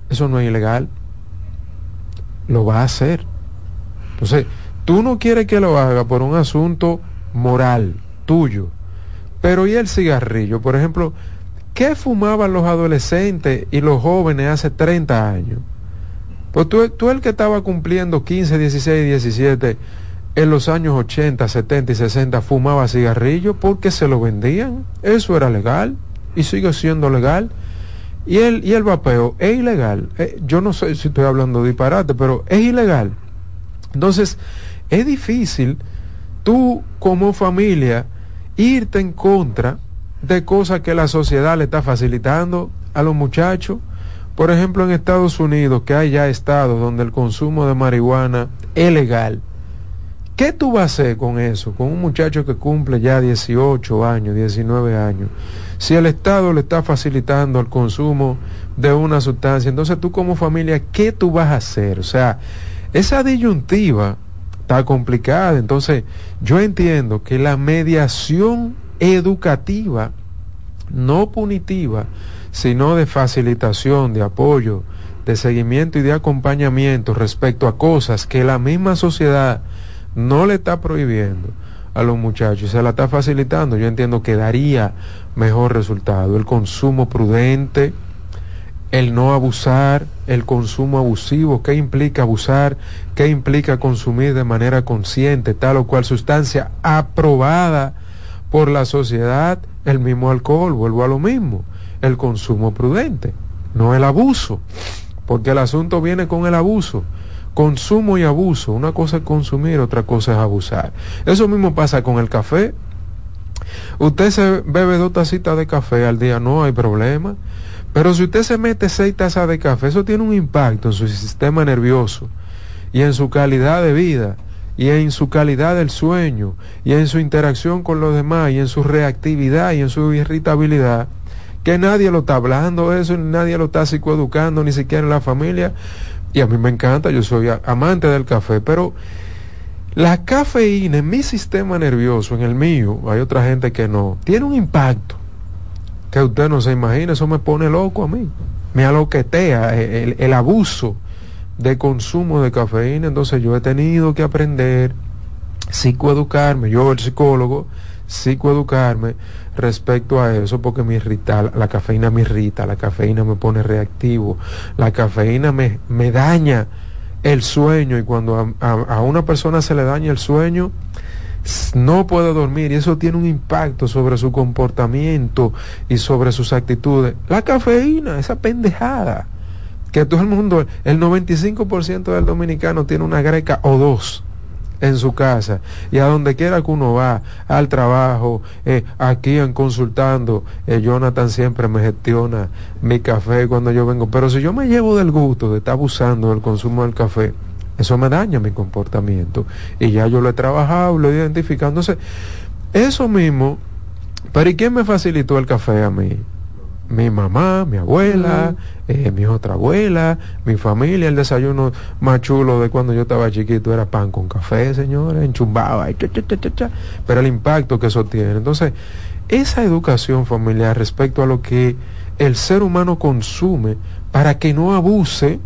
eso no es ilegal, lo va a hacer. Entonces, tú no quieres que lo haga por un asunto moral tuyo. Pero ¿y el cigarrillo? Por ejemplo, ¿qué fumaban los adolescentes y los jóvenes hace 30 años? Pues tú, tú el que estaba cumpliendo 15, 16, 17 en los años 80, 70 y 60 fumaba cigarrillo porque se lo vendían. Eso era legal y sigue siendo legal. Y el, y el vapeo es ilegal. Eh, yo no sé si estoy hablando de disparate, pero es ilegal. Entonces, es difícil tú como familia irte en contra de cosas que la sociedad le está facilitando a los muchachos. Por ejemplo, en Estados Unidos, que hay ya estados donde el consumo de marihuana es legal. ¿Qué tú vas a hacer con eso? Con un muchacho que cumple ya 18 años, 19 años. Si el Estado le está facilitando el consumo de una sustancia, entonces tú como familia, ¿qué tú vas a hacer? O sea, esa disyuntiva está complicada. Entonces, yo entiendo que la mediación educativa, no punitiva, sino de facilitación, de apoyo, de seguimiento y de acompañamiento respecto a cosas que la misma sociedad no le está prohibiendo a los muchachos, se la está facilitando, yo entiendo que daría mejor resultado. El consumo prudente, el no abusar, el consumo abusivo, qué implica abusar, qué implica consumir de manera consciente tal o cual sustancia aprobada por la sociedad, el mismo alcohol, vuelvo a lo mismo, el consumo prudente, no el abuso, porque el asunto viene con el abuso. Consumo y abuso, una cosa es consumir, otra cosa es abusar. Eso mismo pasa con el café. Usted se bebe dos tacitas de café al día, no hay problema. Pero si usted se mete seis tazas de café, eso tiene un impacto en su sistema nervioso y en su calidad de vida y en su calidad del sueño y en su interacción con los demás y en su reactividad y en su irritabilidad que nadie lo está hablando eso, nadie lo está psicoeducando, ni siquiera en la familia. Y a mí me encanta, yo soy amante del café, pero la cafeína en mi sistema nervioso, en el mío, hay otra gente que no, tiene un impacto que usted no se imagina, eso me pone loco a mí, me aloquetea el, el abuso de consumo de cafeína, entonces yo he tenido que aprender, psicoeducarme, yo el psicólogo, psicoeducarme respecto a eso porque me irrita, la cafeína me irrita, la cafeína me pone reactivo, la cafeína me, me daña el sueño. Y cuando a, a, una persona se le daña el sueño, no puede dormir y eso tiene un impacto sobre su comportamiento y sobre sus actitudes. La cafeína, esa pendejada, que todo el mundo, el 95% del dominicano tiene una greca o dos en su casa y a donde quiera que uno va, al trabajo, eh, aquí en consultando, eh, Jonathan siempre me gestiona mi café cuando yo vengo, pero si yo me llevo del gusto de estar abusando del consumo del café, eso me daña mi comportamiento. Y ya yo lo he trabajado, lo he identificado. Entonces, eso mismo, pero ¿y quién me facilitó el café a mí? Mi mamá, mi abuela, eh, mi otra abuela, mi familia, el desayuno más chulo de cuando yo estaba chiquito era pan con café, señores, enchumbaba, pero el impacto que eso tiene. Entonces, esa educación familiar respecto a lo que el ser humano consume para que no abuse,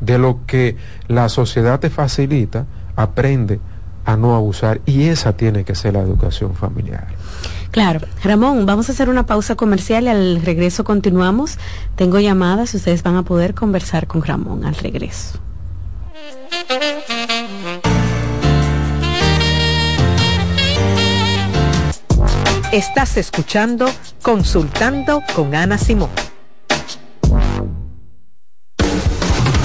de lo que la sociedad te facilita, aprende a no abusar y esa tiene que ser la educación familiar. Claro, Ramón, vamos a hacer una pausa comercial y al regreso continuamos. Tengo llamadas, ustedes van a poder conversar con Ramón al regreso. Estás escuchando Consultando con Ana Simón.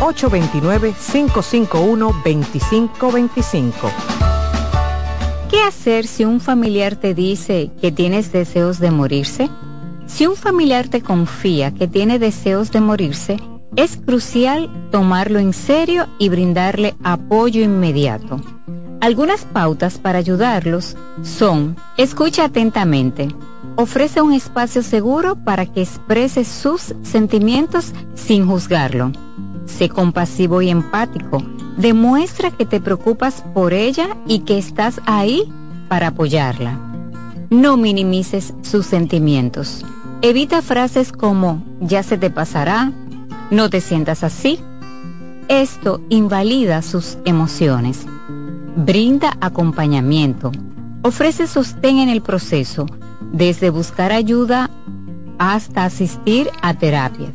829-551-2525. ¿Qué hacer si un familiar te dice que tienes deseos de morirse? Si un familiar te confía que tiene deseos de morirse, es crucial tomarlo en serio y brindarle apoyo inmediato. Algunas pautas para ayudarlos son, escucha atentamente, ofrece un espacio seguro para que exprese sus sentimientos sin juzgarlo Sé compasivo y empático. Demuestra que te preocupas por ella y que estás ahí para apoyarla. No minimices sus sentimientos. Evita frases como ya se te pasará, no te sientas así. Esto invalida sus emociones. Brinda acompañamiento. Ofrece sostén en el proceso, desde buscar ayuda hasta asistir a terapias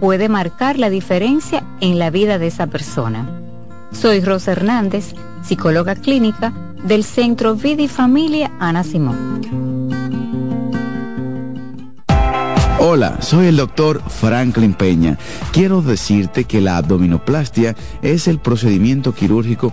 puede marcar la diferencia en la vida de esa persona. Soy Rosa Hernández, psicóloga clínica del Centro Vida y Familia Ana Simón. Hola, soy el doctor Franklin Peña. Quiero decirte que la abdominoplastia es el procedimiento quirúrgico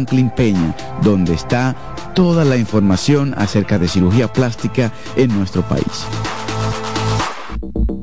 Franklin Peña, donde está toda la información acerca de cirugía plástica en nuestro país.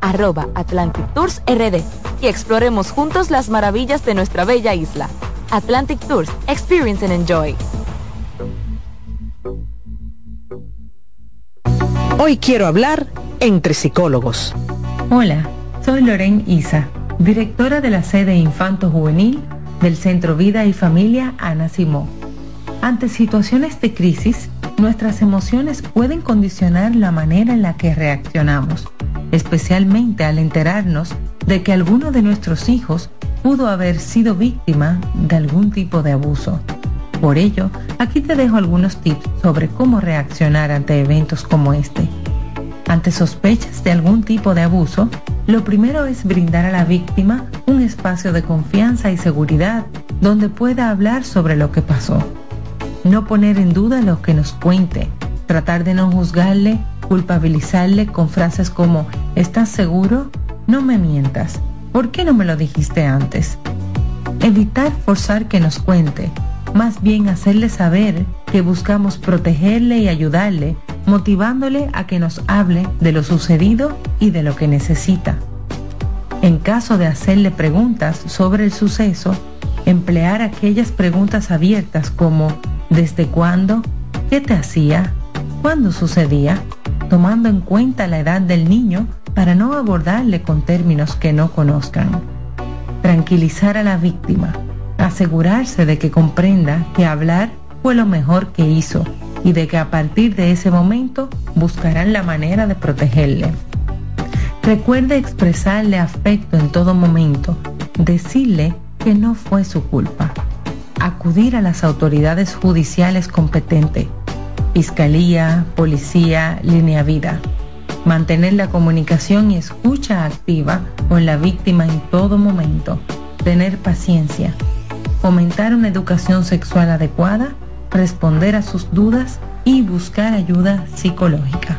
arroba Atlantic Tours RD y exploremos juntos las maravillas de nuestra bella isla. Atlantic Tours, Experience and Enjoy. Hoy quiero hablar entre psicólogos. Hola, soy Loren Isa, directora de la sede Infanto Juvenil del Centro Vida y Familia Ana Simó. Ante situaciones de crisis, nuestras emociones pueden condicionar la manera en la que reaccionamos, especialmente al enterarnos de que alguno de nuestros hijos pudo haber sido víctima de algún tipo de abuso. Por ello, aquí te dejo algunos tips sobre cómo reaccionar ante eventos como este. Ante sospechas de algún tipo de abuso, lo primero es brindar a la víctima un espacio de confianza y seguridad donde pueda hablar sobre lo que pasó. No poner en duda lo que nos cuente, tratar de no juzgarle, culpabilizarle con frases como ¿estás seguro? No me mientas. ¿Por qué no me lo dijiste antes? Evitar forzar que nos cuente, más bien hacerle saber que buscamos protegerle y ayudarle, motivándole a que nos hable de lo sucedido y de lo que necesita. En caso de hacerle preguntas sobre el suceso, emplear aquellas preguntas abiertas como ¿desde cuándo? ¿Qué te hacía? ¿Cuándo sucedía? Tomando en cuenta la edad del niño para no abordarle con términos que no conozcan. Tranquilizar a la víctima asegurarse de que comprenda que hablar fue lo mejor que hizo y de que a partir de ese momento buscarán la manera de protegerle. Recuerde expresarle afecto en todo momento, decirle que no fue su culpa, acudir a las autoridades judiciales competentes, fiscalía, policía, línea vida, mantener la comunicación y escucha activa con la víctima en todo momento, tener paciencia, fomentar una educación sexual adecuada, responder a sus dudas y buscar ayuda psicológica.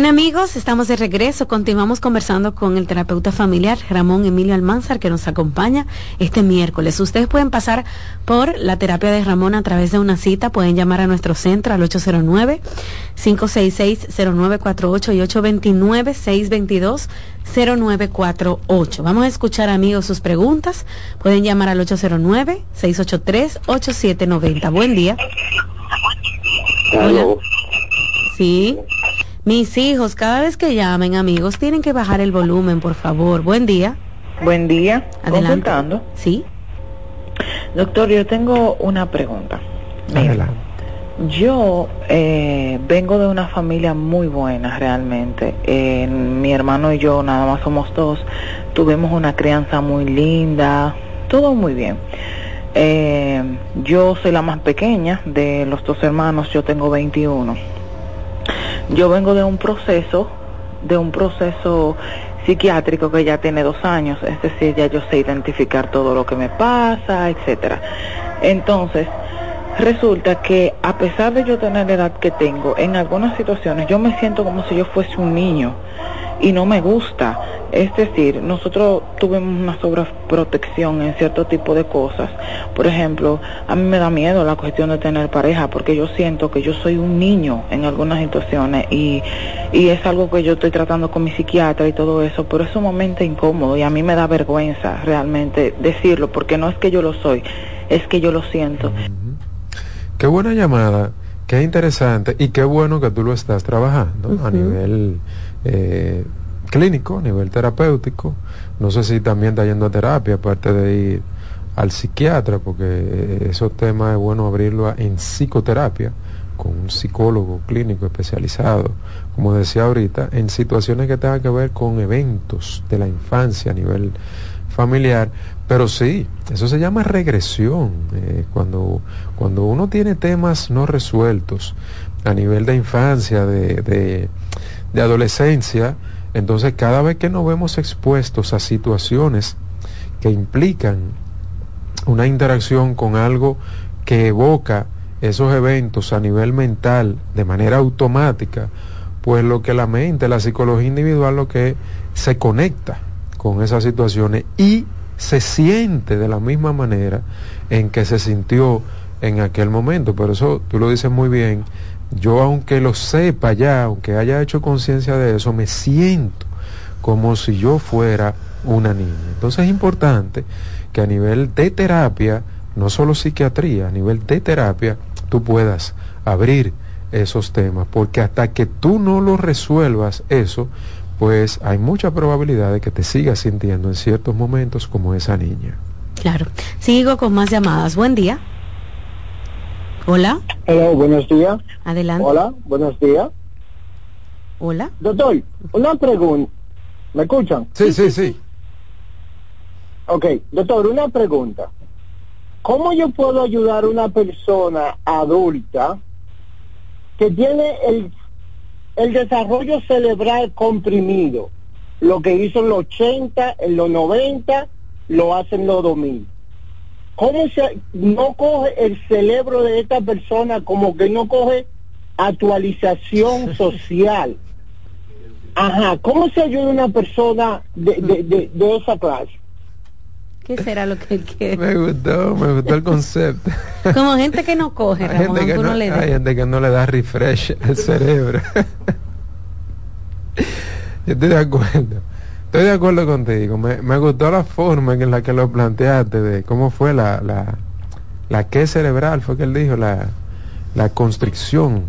Bien amigos, estamos de regreso. Continuamos conversando con el terapeuta familiar Ramón Emilio Almanzar que nos acompaña este miércoles. Ustedes pueden pasar por la terapia de Ramón a través de una cita. Pueden llamar a nuestro centro al 809-566-0948 y 829-622-0948. Vamos a escuchar amigos sus preguntas. Pueden llamar al 809-683-8790. Buen día. Hola. Sí. Mis hijos, cada vez que llamen, amigos, tienen que bajar el volumen, por favor. Buen día. Buen día. Adelante. Sí. Doctor, yo tengo una pregunta. Adelante. Yo eh, vengo de una familia muy buena realmente. Eh, mi hermano y yo nada más somos dos. Tuvimos una crianza muy linda, todo muy bien. Eh, yo soy la más pequeña de los dos hermanos, yo tengo 21 yo vengo de un proceso, de un proceso psiquiátrico que ya tiene dos años, es decir, ya yo sé identificar todo lo que me pasa, etcétera. Entonces, resulta que a pesar de yo tener la edad que tengo, en algunas situaciones yo me siento como si yo fuese un niño y no me gusta. Es decir, nosotros tuvimos una sobreprotección en cierto tipo de cosas. Por ejemplo, a mí me da miedo la cuestión de tener pareja porque yo siento que yo soy un niño en algunas situaciones y, y es algo que yo estoy tratando con mi psiquiatra y todo eso, pero es un momento incómodo y a mí me da vergüenza realmente decirlo porque no es que yo lo soy, es que yo lo siento. Qué buena llamada, qué interesante y qué bueno que tú lo estás trabajando a nivel eh, clínico, a nivel terapéutico. No sé si también está yendo a terapia, aparte de ir al psiquiatra, porque eh, esos temas es bueno abrirlo en psicoterapia con un psicólogo clínico especializado, como decía ahorita, en situaciones que tengan que ver con eventos de la infancia a nivel familiar, pero sí, eso se llama regresión, eh, cuando, cuando uno tiene temas no resueltos a nivel de infancia, de de adolescencia, entonces cada vez que nos vemos expuestos a situaciones que implican una interacción con algo que evoca esos eventos a nivel mental de manera automática, pues lo que la mente, la psicología individual, lo que se conecta con esas situaciones y se siente de la misma manera en que se sintió en aquel momento. Por eso tú lo dices muy bien, yo aunque lo sepa ya, aunque haya hecho conciencia de eso, me siento como si yo fuera una niña. Entonces es importante que a nivel de terapia, no solo psiquiatría, a nivel de terapia, tú puedas abrir esos temas, porque hasta que tú no lo resuelvas eso, pues hay mucha probabilidad de que te sigas sintiendo en ciertos momentos como esa niña. Claro. Sigo con más llamadas. Buen día. Hola. Hola, buenos días. Adelante. Hola, buenos días. Hola. Doctor, una pregunta. ¿Me escuchan? Sí, sí, sí, Ok, doctor, una pregunta. ¿Cómo yo puedo ayudar a una persona adulta que tiene el, el desarrollo cerebral comprimido? Lo que hizo en los 80, en los 90, lo hacen los 2000 ¿Cómo se no coge el cerebro de esta persona como que no coge actualización *laughs* social? Ajá, ¿cómo se ayuda una persona de, de, esa clase? ¿Qué será lo que él quiere? Me gustó, me gustó el concepto. Como gente que no *laughs* coge, hay gente que no, le hay gente que no le da refresh al cerebro. *laughs* Yo estoy de acuerdo. Estoy de acuerdo contigo. Me, me, gustó la forma en la que lo planteaste, de cómo fue la, la, la que cerebral, fue que él dijo, la, la constricción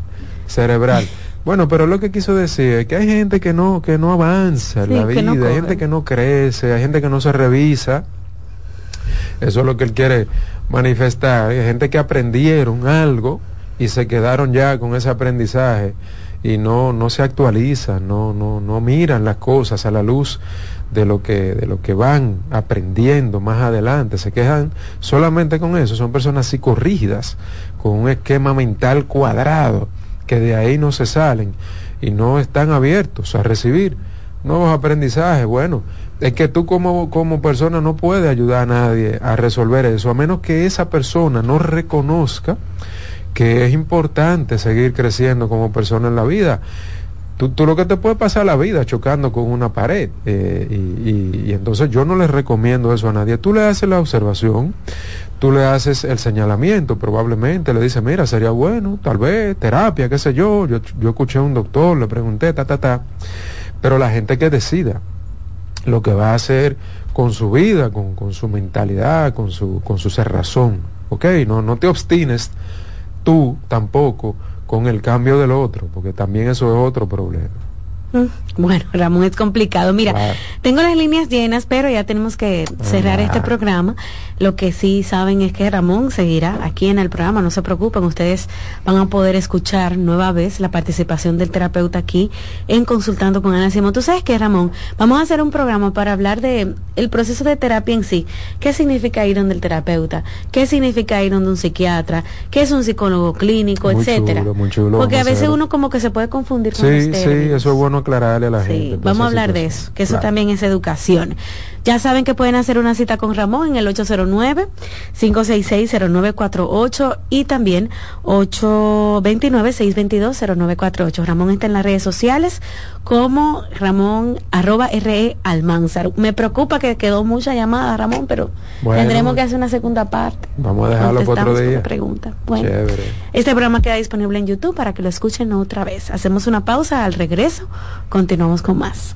cerebral. *laughs* Bueno, pero lo que quiso decir es que hay gente que no, que no avanza en la vida, hay gente que no crece, hay gente que no se revisa. Eso es lo que él quiere manifestar. Hay gente que aprendieron algo y se quedaron ya con ese aprendizaje y no, no se actualizan, no, no, no miran las cosas a la luz de lo que, de lo que van aprendiendo más adelante, se quejan solamente con eso, son personas psicorrígidas, con un esquema mental cuadrado, que de ahí no se salen y no están abiertos a recibir nuevos aprendizajes. Bueno, es que tú como, como persona no puedes ayudar a nadie a resolver eso, a menos que esa persona no reconozca que es importante seguir creciendo como persona en la vida. Tú, lo que te puede pasar la vida chocando con una pared. Eh, y, y, entonces yo no les recomiendo eso a nadie. Tú le haces la observación, tú le haces el señalamiento, probablemente le dices, mira, sería bueno, tal vez, terapia, qué sé yo. Yo, yo escuché a un doctor, le pregunté, ta, ta, ta. Pero la gente que decida lo que va a hacer con su vida, con, con su mentalidad, con su, con su cerrazón. ¿Ok? No, no te obstines tú tampoco con el cambio del otro, porque también eso es otro problema. Bueno, Ramón, es complicado. Mira, tengo las líneas llenas, pero ya tenemos que cerrar este programa. Lo que sí saben es que Ramón seguirá aquí en el programa, no se preocupen, ustedes van a poder escuchar nueva vez la participación del terapeuta aquí en Consultando con Ana Simón. Tú sabes que, Ramón, vamos a hacer un programa para hablar de el proceso de terapia en sí. ¿Qué significa ir donde el terapeuta? ¿Qué significa ir donde un psiquiatra? ¿Qué es un psicólogo clínico, etcétera? Porque a veces uno como que se puede confundir con Sí, sí, eso es bueno aclararle a la gente. Vamos a hablar de eso, que eso también es educación. Ya saben que pueden hacer una cita con Ramón en el 809-566-0948 y también 829-622-0948. Ramón está en las redes sociales como Ramón arroba RE Almanzar. Me preocupa que quedó mucha llamada, Ramón, pero tendremos que hacer una segunda parte. Vamos a dejarlo para otro día. Pregunta. Bueno, este programa queda disponible en YouTube para que lo escuchen otra vez. Hacemos una pausa al regreso. Continuamos con más.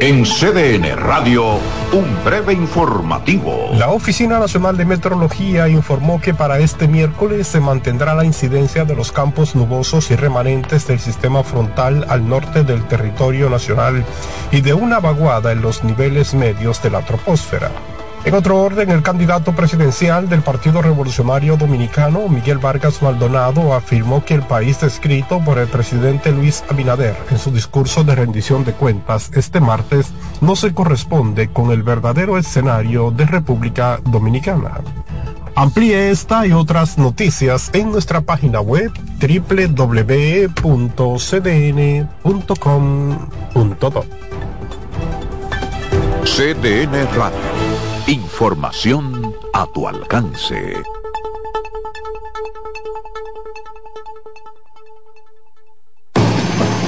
En CDN Radio, un breve informativo. La Oficina Nacional de Meteorología informó que para este miércoles se mantendrá la incidencia de los campos nubosos y remanentes del sistema frontal al norte del territorio nacional y de una vaguada en los niveles medios de la troposfera. En otro orden, el candidato presidencial del Partido Revolucionario Dominicano, Miguel Vargas Maldonado, afirmó que el país descrito por el presidente Luis Abinader en su discurso de rendición de cuentas este martes no se corresponde con el verdadero escenario de República Dominicana. Amplíe esta y otras noticias en nuestra página web www.cdn.com.do. CDN Radio Información a tu alcance.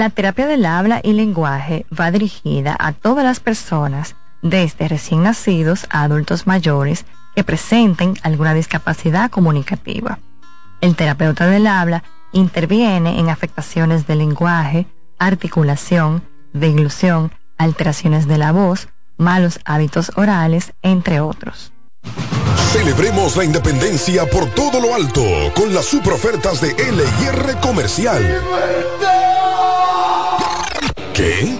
La terapia del habla y lenguaje va dirigida a todas las personas, desde recién nacidos a adultos mayores, que presenten alguna discapacidad comunicativa. El terapeuta del habla interviene en afectaciones del lenguaje, articulación, deglución, alteraciones de la voz, malos hábitos orales, entre otros. Celebremos la independencia por todo lo alto con las super ofertas de LIR Comercial. ¿Qué?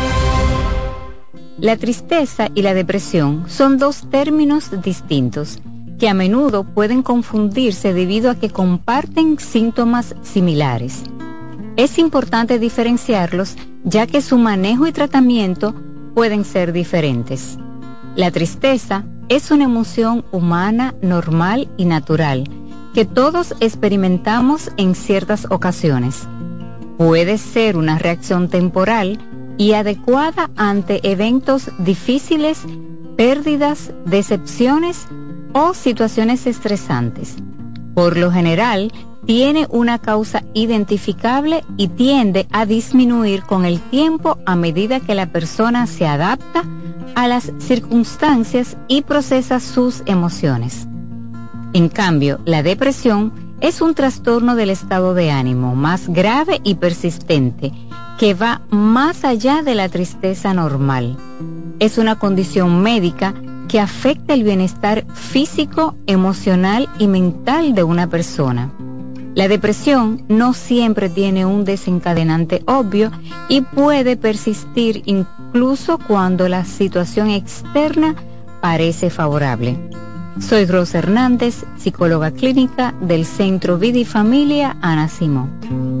La tristeza y la depresión son dos términos distintos que a menudo pueden confundirse debido a que comparten síntomas similares. Es importante diferenciarlos ya que su manejo y tratamiento pueden ser diferentes. La tristeza es una emoción humana normal y natural que todos experimentamos en ciertas ocasiones. Puede ser una reacción temporal y adecuada ante eventos difíciles, pérdidas, decepciones o situaciones estresantes. Por lo general, tiene una causa identificable y tiende a disminuir con el tiempo a medida que la persona se adapta a las circunstancias y procesa sus emociones. En cambio, la depresión es un trastorno del estado de ánimo más grave y persistente que va más allá de la tristeza normal. Es una condición médica que afecta el bienestar físico, emocional y mental de una persona. La depresión no siempre tiene un desencadenante obvio y puede persistir incluso cuando la situación externa parece favorable. Soy Rosa Hernández, psicóloga clínica del Centro Vida Familia Ana Simón.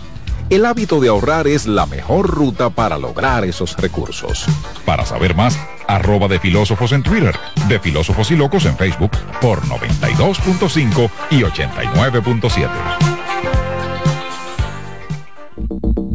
El hábito de ahorrar es la mejor ruta para lograr esos recursos. Para saber más, arroba de filósofos en Twitter, de filósofos y locos en Facebook por 92.5 y 89.7.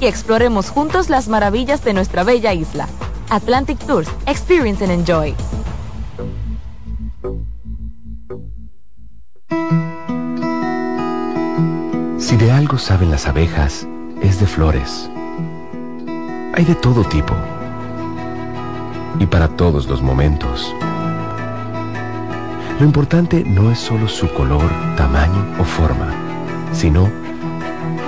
Y exploremos juntos las maravillas de nuestra bella isla. Atlantic Tours, Experience and Enjoy. Si de algo saben las abejas, es de flores. Hay de todo tipo y para todos los momentos. Lo importante no es solo su color, tamaño o forma, sino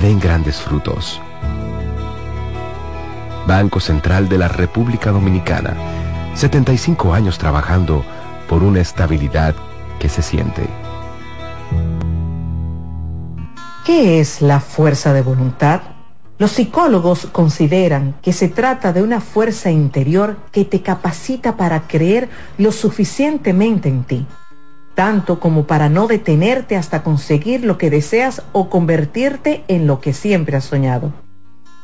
den grandes frutos. Banco Central de la República Dominicana, 75 años trabajando por una estabilidad que se siente. ¿Qué es la fuerza de voluntad? Los psicólogos consideran que se trata de una fuerza interior que te capacita para creer lo suficientemente en ti tanto como para no detenerte hasta conseguir lo que deseas o convertirte en lo que siempre has soñado.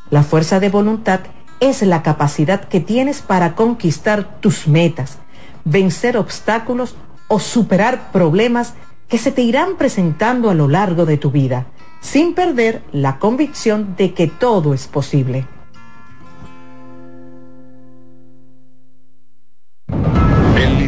La fuerza de voluntad es la capacidad que tienes para conquistar tus metas, vencer obstáculos o superar problemas que se te irán presentando a lo largo de tu vida, sin perder la convicción de que todo es posible.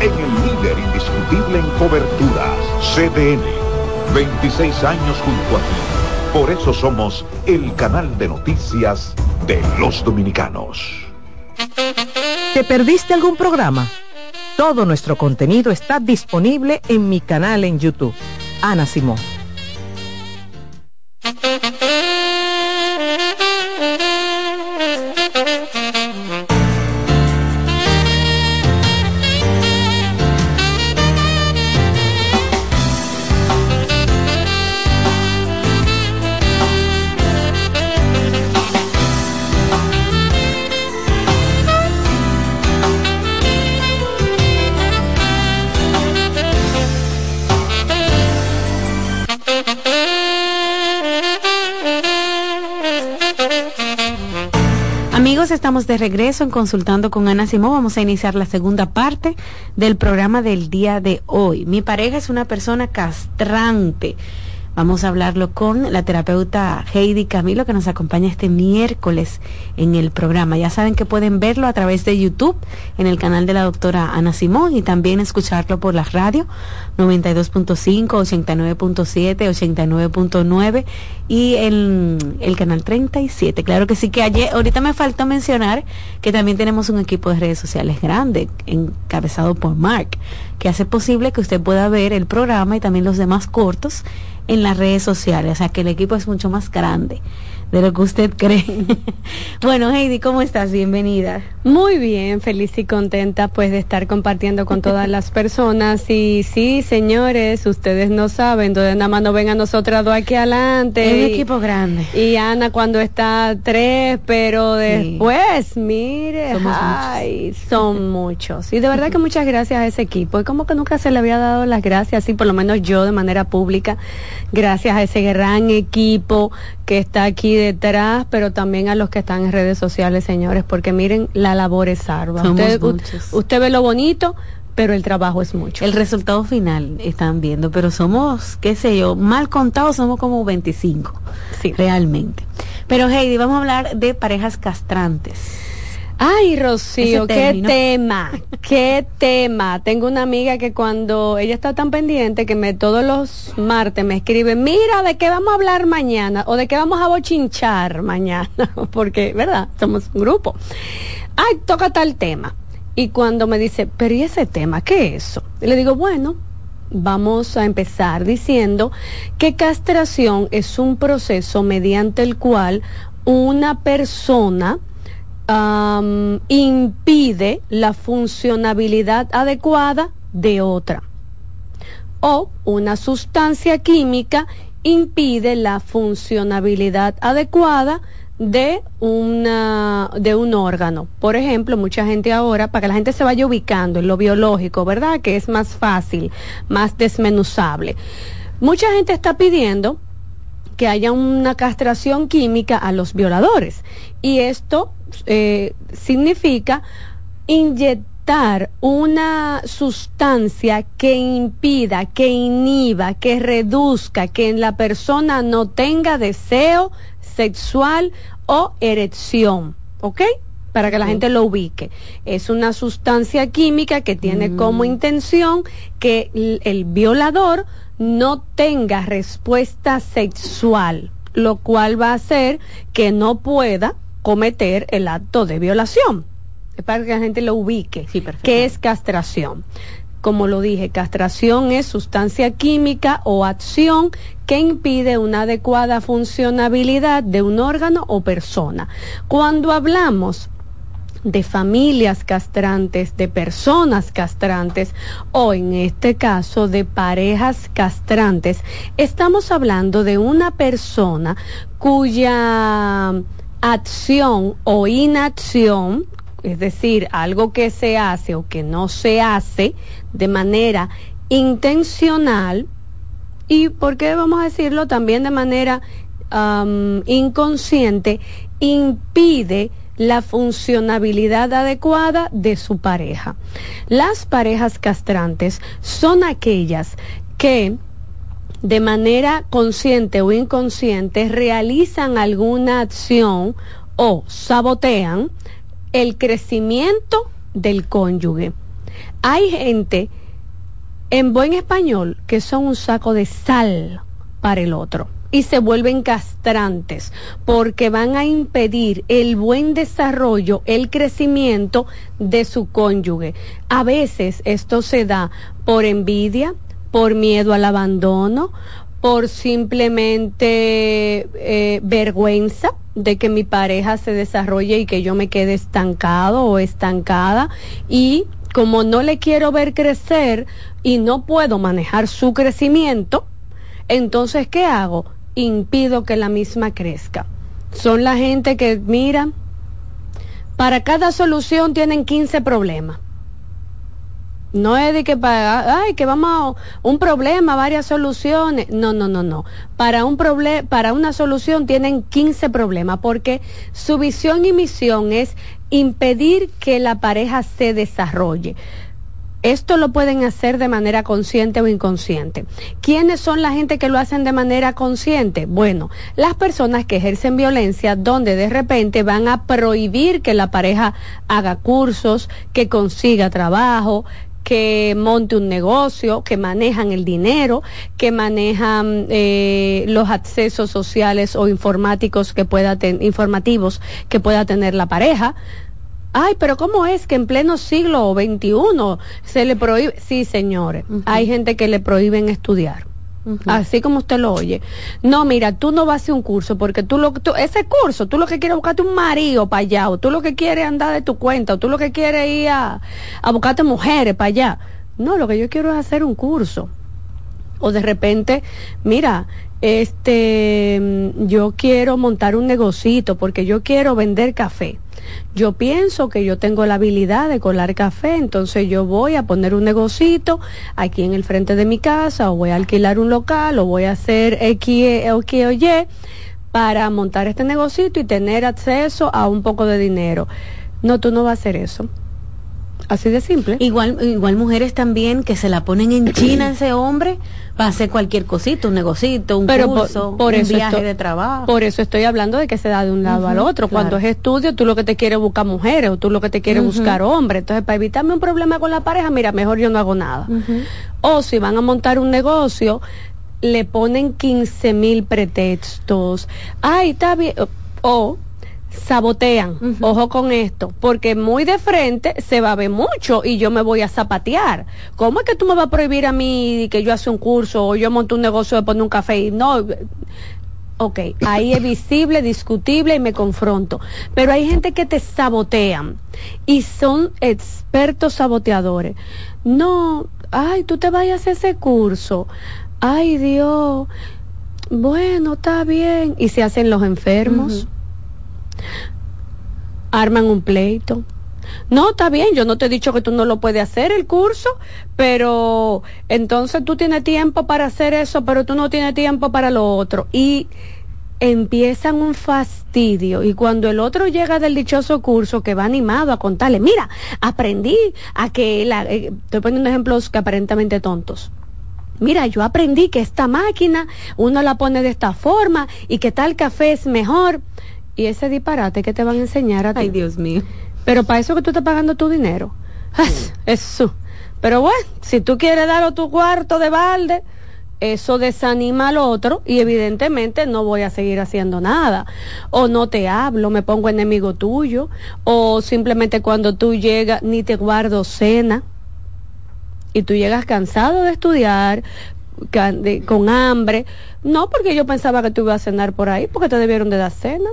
en el líder indiscutible en coberturas, CDN. 26 años junto a ti. Por eso somos el canal de noticias de los dominicanos. ¿Te perdiste algún programa? Todo nuestro contenido está disponible en mi canal en YouTube. Ana Simón. Regreso en Consultando con Ana Simón. Vamos a iniciar la segunda parte del programa del día de hoy. Mi pareja es una persona castrante. Vamos a hablarlo con la terapeuta Heidi Camilo que nos acompaña este miércoles en el programa. Ya saben que pueden verlo a través de YouTube en el canal de la doctora Ana Simón y también escucharlo por la radio 92.5, 89.7, 89.9 y en el canal 37. Claro que sí que ayer, ahorita me falta mencionar que también tenemos un equipo de redes sociales grande encabezado por Mark que hace posible que usted pueda ver el programa y también los demás cortos en las redes sociales, o sea que el equipo es mucho más grande de lo que usted cree. *laughs* bueno, Heidi, ¿cómo estás? Bienvenida. Muy bien, feliz y contenta pues de estar compartiendo con todas las *laughs* personas. Y sí, señores, ustedes no saben, entonces nada más no ven a nosotras dos aquí adelante. Es un equipo grande. Y Ana cuando está tres, pero después, mire, ay, son muchos. Y de verdad que muchas gracias a ese equipo. Y como que nunca se le había dado las gracias, así por lo menos yo de manera pública, gracias a ese gran equipo que está aquí detrás, pero también a los que están en redes sociales, señores, porque miren, la labor es ardua. Usted, usted ve lo bonito, pero el trabajo es mucho. El resultado final están viendo, pero somos, qué sé yo, mal contados somos como 25, sí. realmente. Pero Heidi, vamos a hablar de parejas castrantes. Ay, Rocío, qué tema, qué tema. Tengo una amiga que cuando ella está tan pendiente que me todos los martes me escribe, mira, ¿de qué vamos a hablar mañana? O de qué vamos a bochinchar mañana, *laughs* porque, ¿verdad? Somos un grupo. Ay, toca tal tema. Y cuando me dice, pero ¿y ese tema? ¿Qué es eso? Y le digo, bueno, vamos a empezar diciendo que castración es un proceso mediante el cual una persona impide la funcionabilidad adecuada de otra. O una sustancia química impide la funcionabilidad adecuada de una de un órgano. Por ejemplo, mucha gente ahora, para que la gente se vaya ubicando en lo biológico, ¿verdad? Que es más fácil, más desmenuzable. Mucha gente está pidiendo que haya una castración química a los violadores. Y esto eh, significa inyectar una sustancia que impida, que inhiba, que reduzca, que en la persona no tenga deseo sexual o erección. ¿Ok? para que la gente lo ubique. Es una sustancia química que tiene como intención que el violador no tenga respuesta sexual, lo cual va a hacer que no pueda cometer el acto de violación. Es para que la gente lo ubique. Sí, ¿Qué es castración? Como lo dije, castración es sustancia química o acción que impide una adecuada funcionabilidad de un órgano o persona. Cuando hablamos de familias castrantes, de personas castrantes o en este caso de parejas castrantes, estamos hablando de una persona cuya acción o inacción, es decir, algo que se hace o que no se hace de manera intencional y, ¿por qué vamos a decirlo? También de manera inconsciente, impide la funcionabilidad adecuada de su pareja. Las parejas castrantes son aquellas que de manera consciente o inconsciente realizan alguna acción o sabotean el crecimiento del cónyuge. Hay gente en buen español que son un saco de sal para el otro y se vuelven castrantes porque van a impedir el buen desarrollo, el crecimiento de su cónyuge. A veces esto se da por envidia, por miedo al abandono, por simplemente eh, vergüenza de que mi pareja se desarrolle y que yo me quede estancado o estancada y como no le quiero ver crecer y no puedo manejar su crecimiento, entonces ¿qué hago? Impido que la misma crezca. Son la gente que, mira, para cada solución tienen 15 problemas. No es de que para, ay, que vamos a un problema, varias soluciones. No, no, no, no. Para un para una solución tienen 15 problemas porque su visión y misión es impedir que la pareja se desarrolle. Esto lo pueden hacer de manera consciente o inconsciente. ¿Quiénes son la gente que lo hacen de manera consciente? Bueno, las personas que ejercen violencia donde de repente van a prohibir que la pareja haga cursos, que consiga trabajo, que monte un negocio, que manejan el dinero, que manejan eh, los accesos sociales o informáticos que pueda informativos que pueda tener la pareja. Ay, pero ¿cómo es que en pleno siglo XXI se le prohíbe? Sí, señores, hay gente que le prohíben estudiar. Así como usted lo oye. No, mira, tú no vas a hacer un curso porque tú lo tú, ese curso, tú lo que quieres es buscarte un marido para allá, o tú lo que quieres andar de tu cuenta, o tú lo que quieres ir a, a buscarte mujeres para allá. No, lo que yo quiero es hacer un curso. O de repente, mira, este, yo quiero montar un negocito porque yo quiero vender café yo pienso que yo tengo la habilidad de colar café, entonces yo voy a poner un negocito aquí en el frente de mi casa o voy a alquilar un local o voy a hacer X o Y para montar este negocito y tener acceso a un poco de dinero. No, tú no vas a hacer eso. Así de simple. Igual, igual mujeres también que se la ponen en China ese hombre para hacer cualquier cosito, un negocito, un curso, por, un eso viaje de trabajo. Por eso estoy hablando de que se da de un lado al otro. Cuando es estudio, tú lo que te quieres buscar mujeres o tú lo que te quieres buscar hombres. Entonces, para evitarme un problema con la pareja, mira, mejor yo no hago nada. O si van a montar un negocio, le ponen 15 mil pretextos. Ay, está bien. O sabotean, ojo con esto, porque muy de frente se va a ver mucho y yo me voy a zapatear. ¿Cómo es que tú me vas a prohibir a mí que yo hace un curso o yo monto un negocio de poner un café? Y no, ok, ahí es visible, discutible y me confronto. Pero hay gente que te sabotean y son expertos saboteadores. No, ay, tú te vayas a ese curso. Ay, Dios. Bueno, está bien. Y se hacen los enfermos arman un pleito. No, está bien, yo no te he dicho que tú no lo puedes hacer el curso, pero entonces tú tienes tiempo para hacer eso, pero tú no tienes tiempo para lo otro. Y empiezan un fastidio y cuando el otro llega del dichoso curso que va animado a contarle, mira, aprendí a que la, eh, estoy poniendo ejemplos que aparentemente tontos. Mira, yo aprendí que esta máquina uno la pone de esta forma y que tal café es mejor y ese disparate que te van a enseñar a ti. Ay, Dios mío. Pero para eso que tú estás pagando tu dinero. Eso. Pero bueno, si tú quieres dar tu cuarto de balde, eso desanima al otro y evidentemente no voy a seguir haciendo nada. O no te hablo, me pongo enemigo tuyo. O simplemente cuando tú llegas ni te guardo cena. Y tú llegas cansado de estudiar, con hambre. No porque yo pensaba que tú ibas a cenar por ahí, porque te debieron de dar cena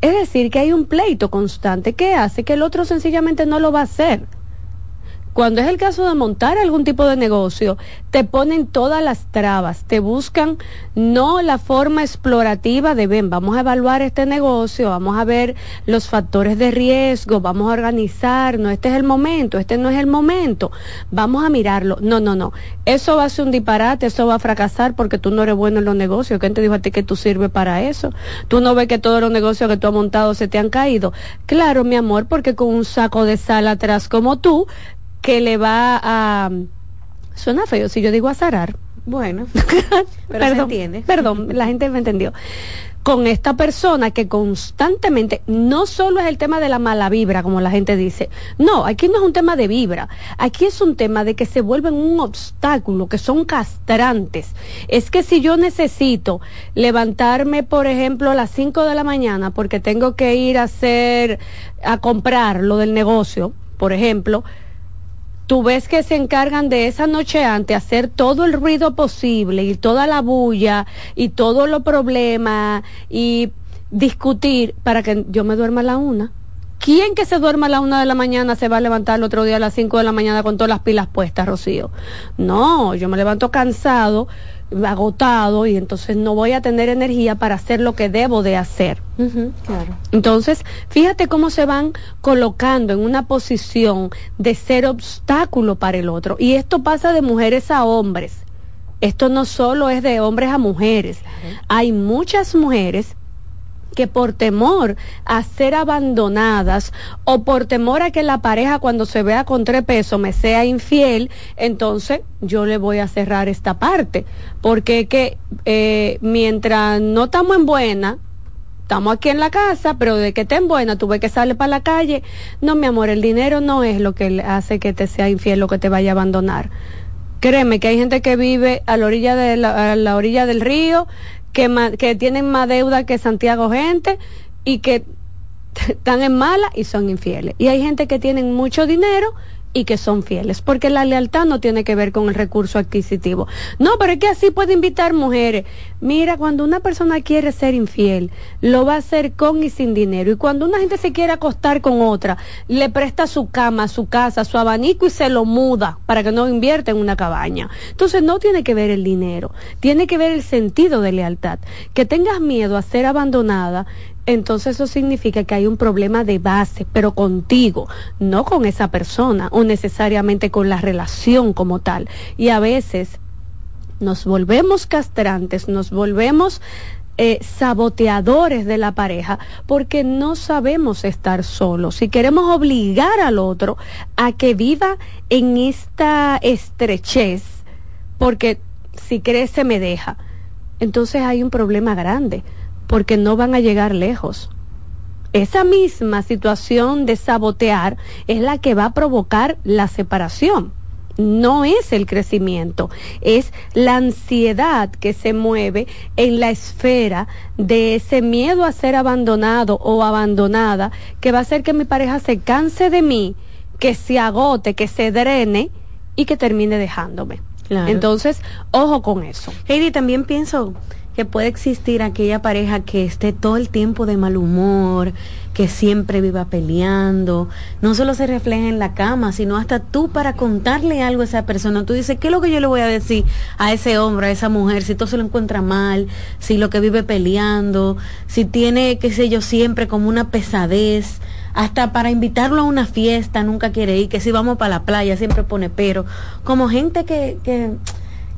Es decir, que hay un pleito constante que hace que el otro sencillamente no lo va a hacer. Cuando es el caso de montar algún tipo de negocio, te ponen todas las trabas, te buscan no la forma explorativa de, ven, vamos a evaluar este negocio, vamos a ver los factores de riesgo, vamos a organizarnos, este es el momento, este no es el momento, vamos a mirarlo. No, no, no, eso va a ser un disparate, eso va a fracasar porque tú no eres bueno en los negocios. ¿Quién te dijo a ti que tú sirves para eso? Tú no ves que todos los negocios que tú has montado se te han caído. Claro, mi amor, porque con un saco de sal atrás como tú, que le va a... Suena feo si yo digo a zarar. Bueno, *laughs* pero perdón, se entiende. Perdón, la gente me entendió. Con esta persona que constantemente, no solo es el tema de la mala vibra, como la gente dice, no, aquí no es un tema de vibra, aquí es un tema de que se vuelven un obstáculo, que son castrantes. Es que si yo necesito levantarme, por ejemplo, a las 5 de la mañana porque tengo que ir a hacer, a comprar lo del negocio, por ejemplo, tú ves que se encargan de esa noche antes hacer todo el ruido posible y toda la bulla y todos los problemas y discutir para que yo me duerma a la una. ¿Quién que se duerma a la una de la mañana se va a levantar el otro día a las cinco de la mañana con todas las pilas puestas, Rocío? No, yo me levanto cansado, agotado y entonces no voy a tener energía para hacer lo que debo de hacer. claro. Entonces, fíjate cómo se van colocando en una posición de ser obstáculo para el otro. Y esto pasa de mujeres a hombres. Esto no solo es de hombres a mujeres. Hay muchas mujeres que por temor a ser abandonadas o por temor a que la pareja cuando se vea con tres pesos me sea infiel, entonces yo le voy a cerrar esta parte. Porque que eh, mientras no estamos en buena, estamos aquí en la casa, pero de que estén buena, tuve que salir para la calle. No, mi amor, el dinero no es lo que hace que te sea infiel o que te vaya a abandonar. Créeme que hay gente que vive a la orilla de la, a la orilla del río, que, tienen más deuda que Santiago gente y que *laughs* están en mala y son infieles. Y hay gente que tienen mucho dinero y que son fieles, porque la lealtad no tiene que ver con el recurso adquisitivo. No, pero es que así puede invitar mujeres. Mira, cuando una persona quiere ser infiel, lo va a hacer con y sin dinero. Y cuando una gente se quiere acostar con otra, le presta su cama, su casa, su abanico y se lo muda para que no invierta en una cabaña. Entonces no tiene que ver el dinero, tiene que ver el sentido de lealtad. Que tengas miedo a ser abandonada entonces eso significa que hay un problema de base, pero contigo, no con esa persona o necesariamente con la relación como tal. Y a veces nos volvemos castrantes, nos volvemos eh, saboteadores de la pareja porque no sabemos estar solos. Si queremos obligar al otro a que viva en esta estrechez, porque si crece me deja, entonces hay un problema grande porque no van a llegar lejos. Esa misma situación de sabotear es la que va a provocar la separación. No es el crecimiento, es la ansiedad que se mueve en la esfera de ese miedo a ser abandonado o abandonada que va a hacer que mi pareja se canse de mí, que se agote, que se drene y que termine dejándome. Claro. Entonces, ojo con eso. Heidi, también pienso que puede existir aquella pareja que esté todo el tiempo de mal humor, que siempre viva peleando, no solo se refleja en la cama, sino hasta tú para contarle algo a esa persona. Tú dices, ¿qué es lo que yo le voy a decir a ese hombre, a esa mujer, si todo se lo encuentra mal, si lo que vive peleando, si tiene, qué sé yo, siempre como una pesadez? hasta para invitarlo a una fiesta nunca quiere ir, que si vamos para la playa siempre pone pero, como gente que, que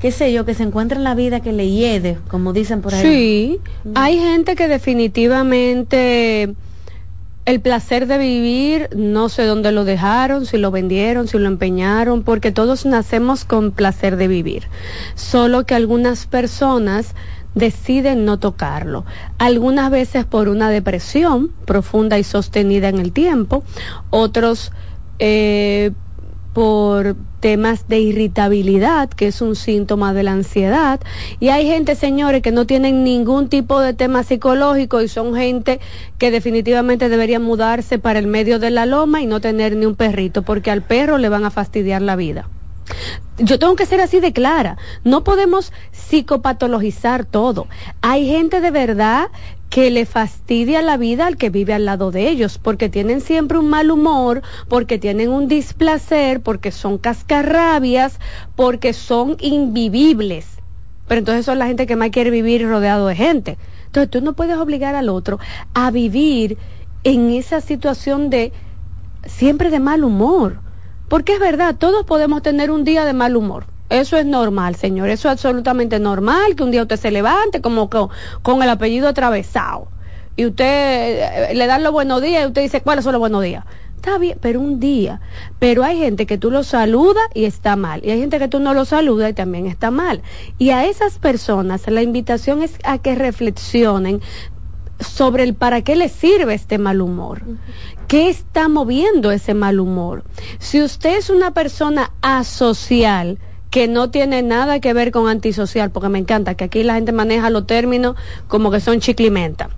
qué sé yo, que se encuentra en la vida que le hiede, como dicen por ahí. Sí, hay gente que definitivamente el placer de vivir, no sé dónde lo dejaron, si lo vendieron, si lo empeñaron, porque todos nacemos con placer de vivir. Solo que algunas personas deciden no tocarlo. Algunas veces por una depresión profunda y sostenida en el tiempo, otros eh, por temas de irritabilidad, que es un síntoma de la ansiedad. Y hay gente, señores, que no tienen ningún tipo de tema psicológico y son gente que definitivamente deberían mudarse para el medio de la loma y no tener ni un perrito, porque al perro le van a fastidiar la vida. Yo tengo que ser así de clara. No podemos psicopatologizar todo. Hay gente de verdad que le fastidia la vida al que vive al lado de ellos, porque tienen siempre un mal humor, porque tienen un displacer, porque son cascarrabias, porque son invivibles. Pero entonces son la gente que más quiere vivir rodeado de gente. Entonces tú no puedes obligar al otro a vivir en esa situación de siempre de mal humor. Porque es verdad, todos podemos tener un día de mal humor. Eso es normal, señor. Eso es absolutamente normal que un día usted se levante como con, el apellido atravesado. Y usted eh, le dan los buenos días y usted dice, ¿cuáles son los buenos días? Está bien, pero un día. Pero hay gente que tú lo saludas y está mal. Y hay gente que tú no lo saludas y también está mal. Y a esas personas la invitación es a que reflexionen sobre el para qué les sirve este mal humor. ¿Qué está moviendo ese mal humor? Si usted es una persona asocial, que no tiene nada que ver con antisocial, porque me encanta que aquí la gente maneja los términos como que son chiclimenta.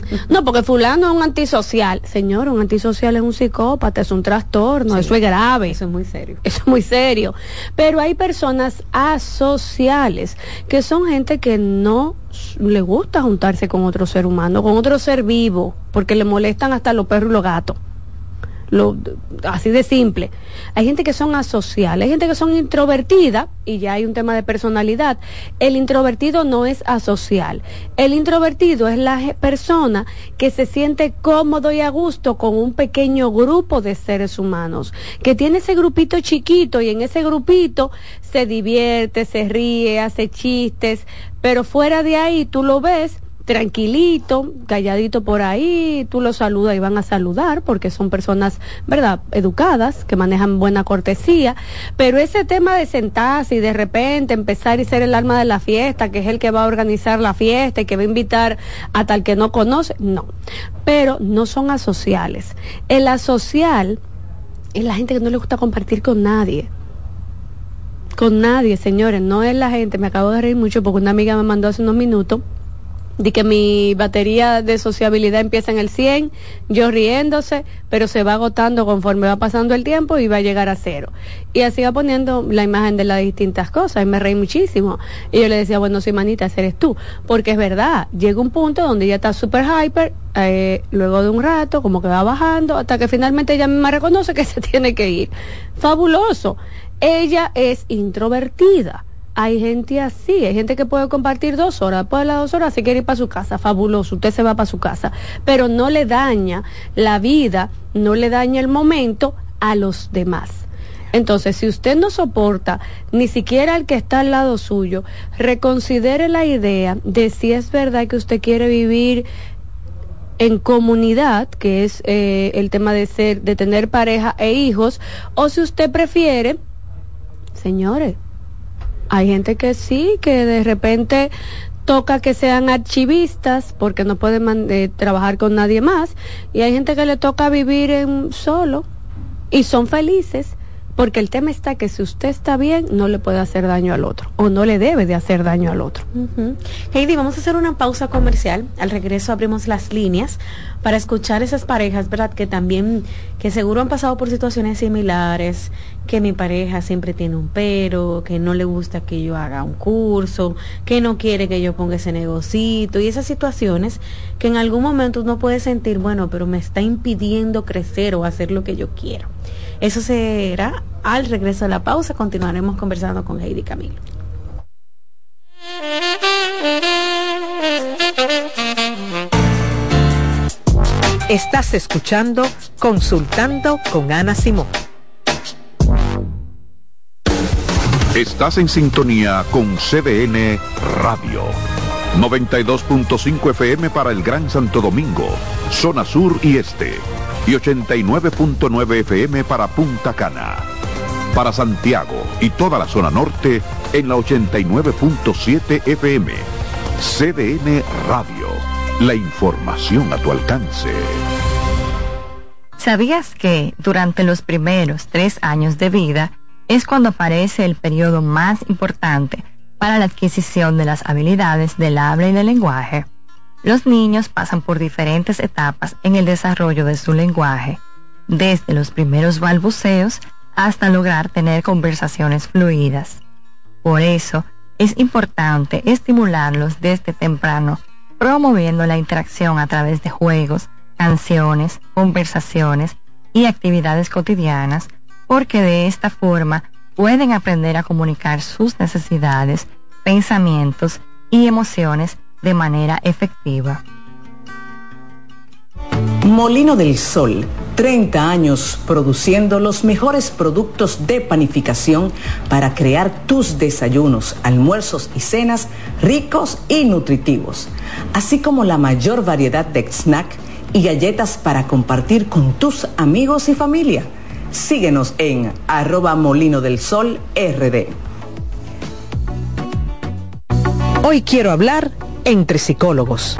*laughs* No, porque fulano es un antisocial. Señor, un antisocial es un psicópata, es un trastorno, eso es grave. Eso es muy serio. Eso es muy serio. Pero hay personas asociales, que son gente que no le gusta juntarse con otro ser humano, con otro ser vivo, porque le molestan hasta los perros y los gatos lo, así de simple. Hay gente que son asociales, hay gente que son introvertidas y ya hay un tema de personalidad. El introvertido no es asocial. El introvertido es la persona que se siente cómodo y a gusto con un pequeño grupo de seres humanos, que tiene ese grupito chiquito y en ese grupito se divierte, se ríe, hace chistes, pero fuera de ahí tú lo ves tranquilito, calladito por ahí, tú los saludas y van a saludar porque son personas, ¿verdad?, educadas, que manejan buena cortesía, pero ese tema de sentarse y de repente empezar y ser el alma de la fiesta, que es el que va a organizar la fiesta y que va a invitar a tal que no conoce, no, pero no son asociales. El asocial es la gente que no le gusta compartir con nadie. Con nadie, señores, no es la gente, me acabo de reír mucho porque una amiga me mandó hace unos minutos de que mi batería de sociabilidad empieza en el 100, yo riéndose, pero se va agotando conforme va pasando el tiempo y va a llegar a cero. Y así va poniendo la imagen de las distintas cosas y me reí muchísimo. Y yo le decía, bueno, sí, manita, eres tú. Porque es verdad, llega un punto donde ella está súper hyper, eh, luego de un rato, como que va bajando, hasta que finalmente ella misma reconoce que *laughs* se tiene que ir. Fabuloso. Ella es introvertida hay gente así, hay gente que puede compartir dos horas, después de las dos horas se quiere ir para su casa, fabuloso, usted se va para su casa, pero no le daña la vida, no le daña el momento a los demás. Entonces, si usted no soporta ni siquiera al que está al lado suyo, reconsidere la idea de si es verdad que usted quiere vivir en comunidad, que es eh, el tema de ser, de tener pareja e hijos, o si usted prefiere, señores, hay gente que sí, que de repente toca que sean archivistas porque no pueden eh, trabajar con nadie más. Y hay gente que le toca vivir en solo y son felices porque el tema está que si usted está bien, no le puede hacer daño al otro o no le debe de hacer daño al otro. Heidi, vamos a hacer una pausa comercial. Al regreso abrimos las líneas para escuchar esas parejas, ¿verdad? Que también, que seguro han pasado por situaciones similares, que mi pareja siempre tiene un pero, que no le gusta que yo haga un curso, que no quiere que yo ponga ese negocito y esas situaciones que en algún momento uno puede sentir, bueno, pero me está impidiendo crecer o hacer lo que yo quiero. Eso será al regreso de la pausa. Continuaremos conversando con Heidi Camilo. Estás escuchando Consultando con Ana Simón. Estás en sintonía con CDN Radio. 92.5 FM para el Gran Santo Domingo, zona sur y este y 89.9 FM para Punta Cana. Para Santiago y toda la zona norte en la 89.7 FM. CDN Radio. La información a tu alcance. ¿Sabías que durante los primeros tres años de vida es cuando aparece el periodo más importante para la adquisición de las habilidades del habla y del lenguaje? Los niños pasan por diferentes etapas en el desarrollo de su lenguaje, desde los primeros balbuceos hasta lograr tener conversaciones fluidas. Por eso, es importante estimularlos desde temprano, promoviendo la interacción a través de juegos, canciones, conversaciones y actividades cotidianas, porque de esta forma pueden aprender a comunicar sus necesidades, pensamientos y emociones de manera efectiva. Molino del Sol, 30 años produciendo los mejores productos de panificación para crear tus desayunos, almuerzos y cenas ricos y nutritivos, así como la mayor variedad de snack y galletas para compartir con tus amigos y familia. Síguenos en arroba molino del sol rd. Hoy quiero hablar entre psicólogos.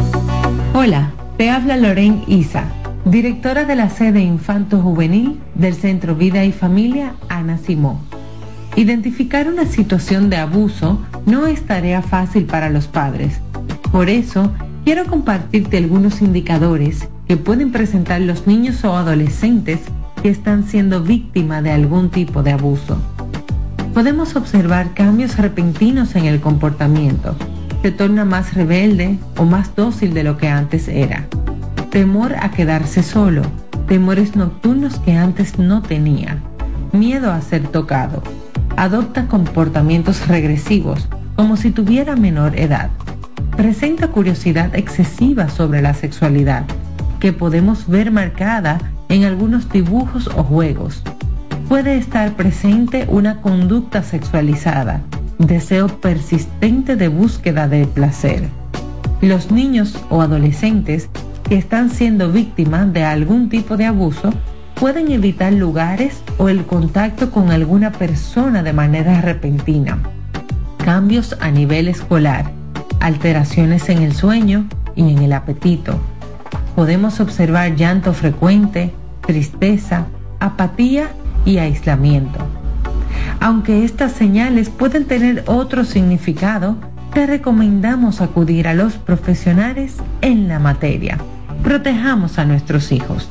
Hola, te habla Loren Isa, directora de la sede Infanto Juvenil del Centro Vida y Familia Ana Simó. Identificar una situación de abuso no es tarea fácil para los padres. Por eso, quiero compartirte algunos indicadores que pueden presentar los niños o adolescentes que están siendo víctimas de algún tipo de abuso. Podemos observar cambios repentinos en el comportamiento. Se torna más rebelde o más dócil de lo que antes era. Temor a quedarse solo. Temores nocturnos que antes no tenía. Miedo a ser tocado. Adopta comportamientos regresivos, como si tuviera menor edad. Presenta curiosidad excesiva sobre la sexualidad, que podemos ver marcada en algunos dibujos o juegos. Puede estar presente una conducta sexualizada, deseo persistente de búsqueda de placer. Los niños o adolescentes que están siendo víctimas de algún tipo de abuso pueden evitar lugares o el contacto con alguna persona de manera repentina. Cambios a nivel escolar, alteraciones en el sueño y en el apetito, podemos observar llanto frecuente, tristeza, apatía y aislamiento. Aunque estas señales pueden tener otro significado, te recomendamos acudir a los profesionales en la materia. Protejamos a nuestros hijos.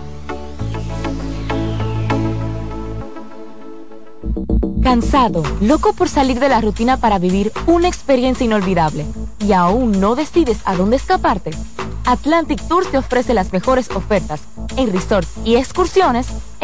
Cansado, loco por salir de la rutina para vivir una experiencia inolvidable y aún no decides a dónde escaparte. Atlantic Tours te ofrece las mejores ofertas en resorts y excursiones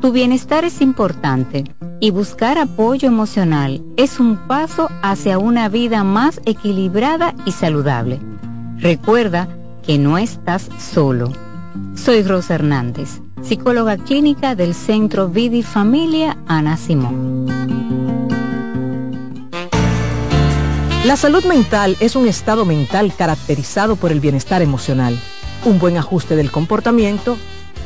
Tu bienestar es importante y buscar apoyo emocional es un paso hacia una vida más equilibrada y saludable. Recuerda que no estás solo. Soy Rosa Hernández, psicóloga clínica del Centro Vidi Familia Ana Simón. La salud mental es un estado mental caracterizado por el bienestar emocional, un buen ajuste del comportamiento,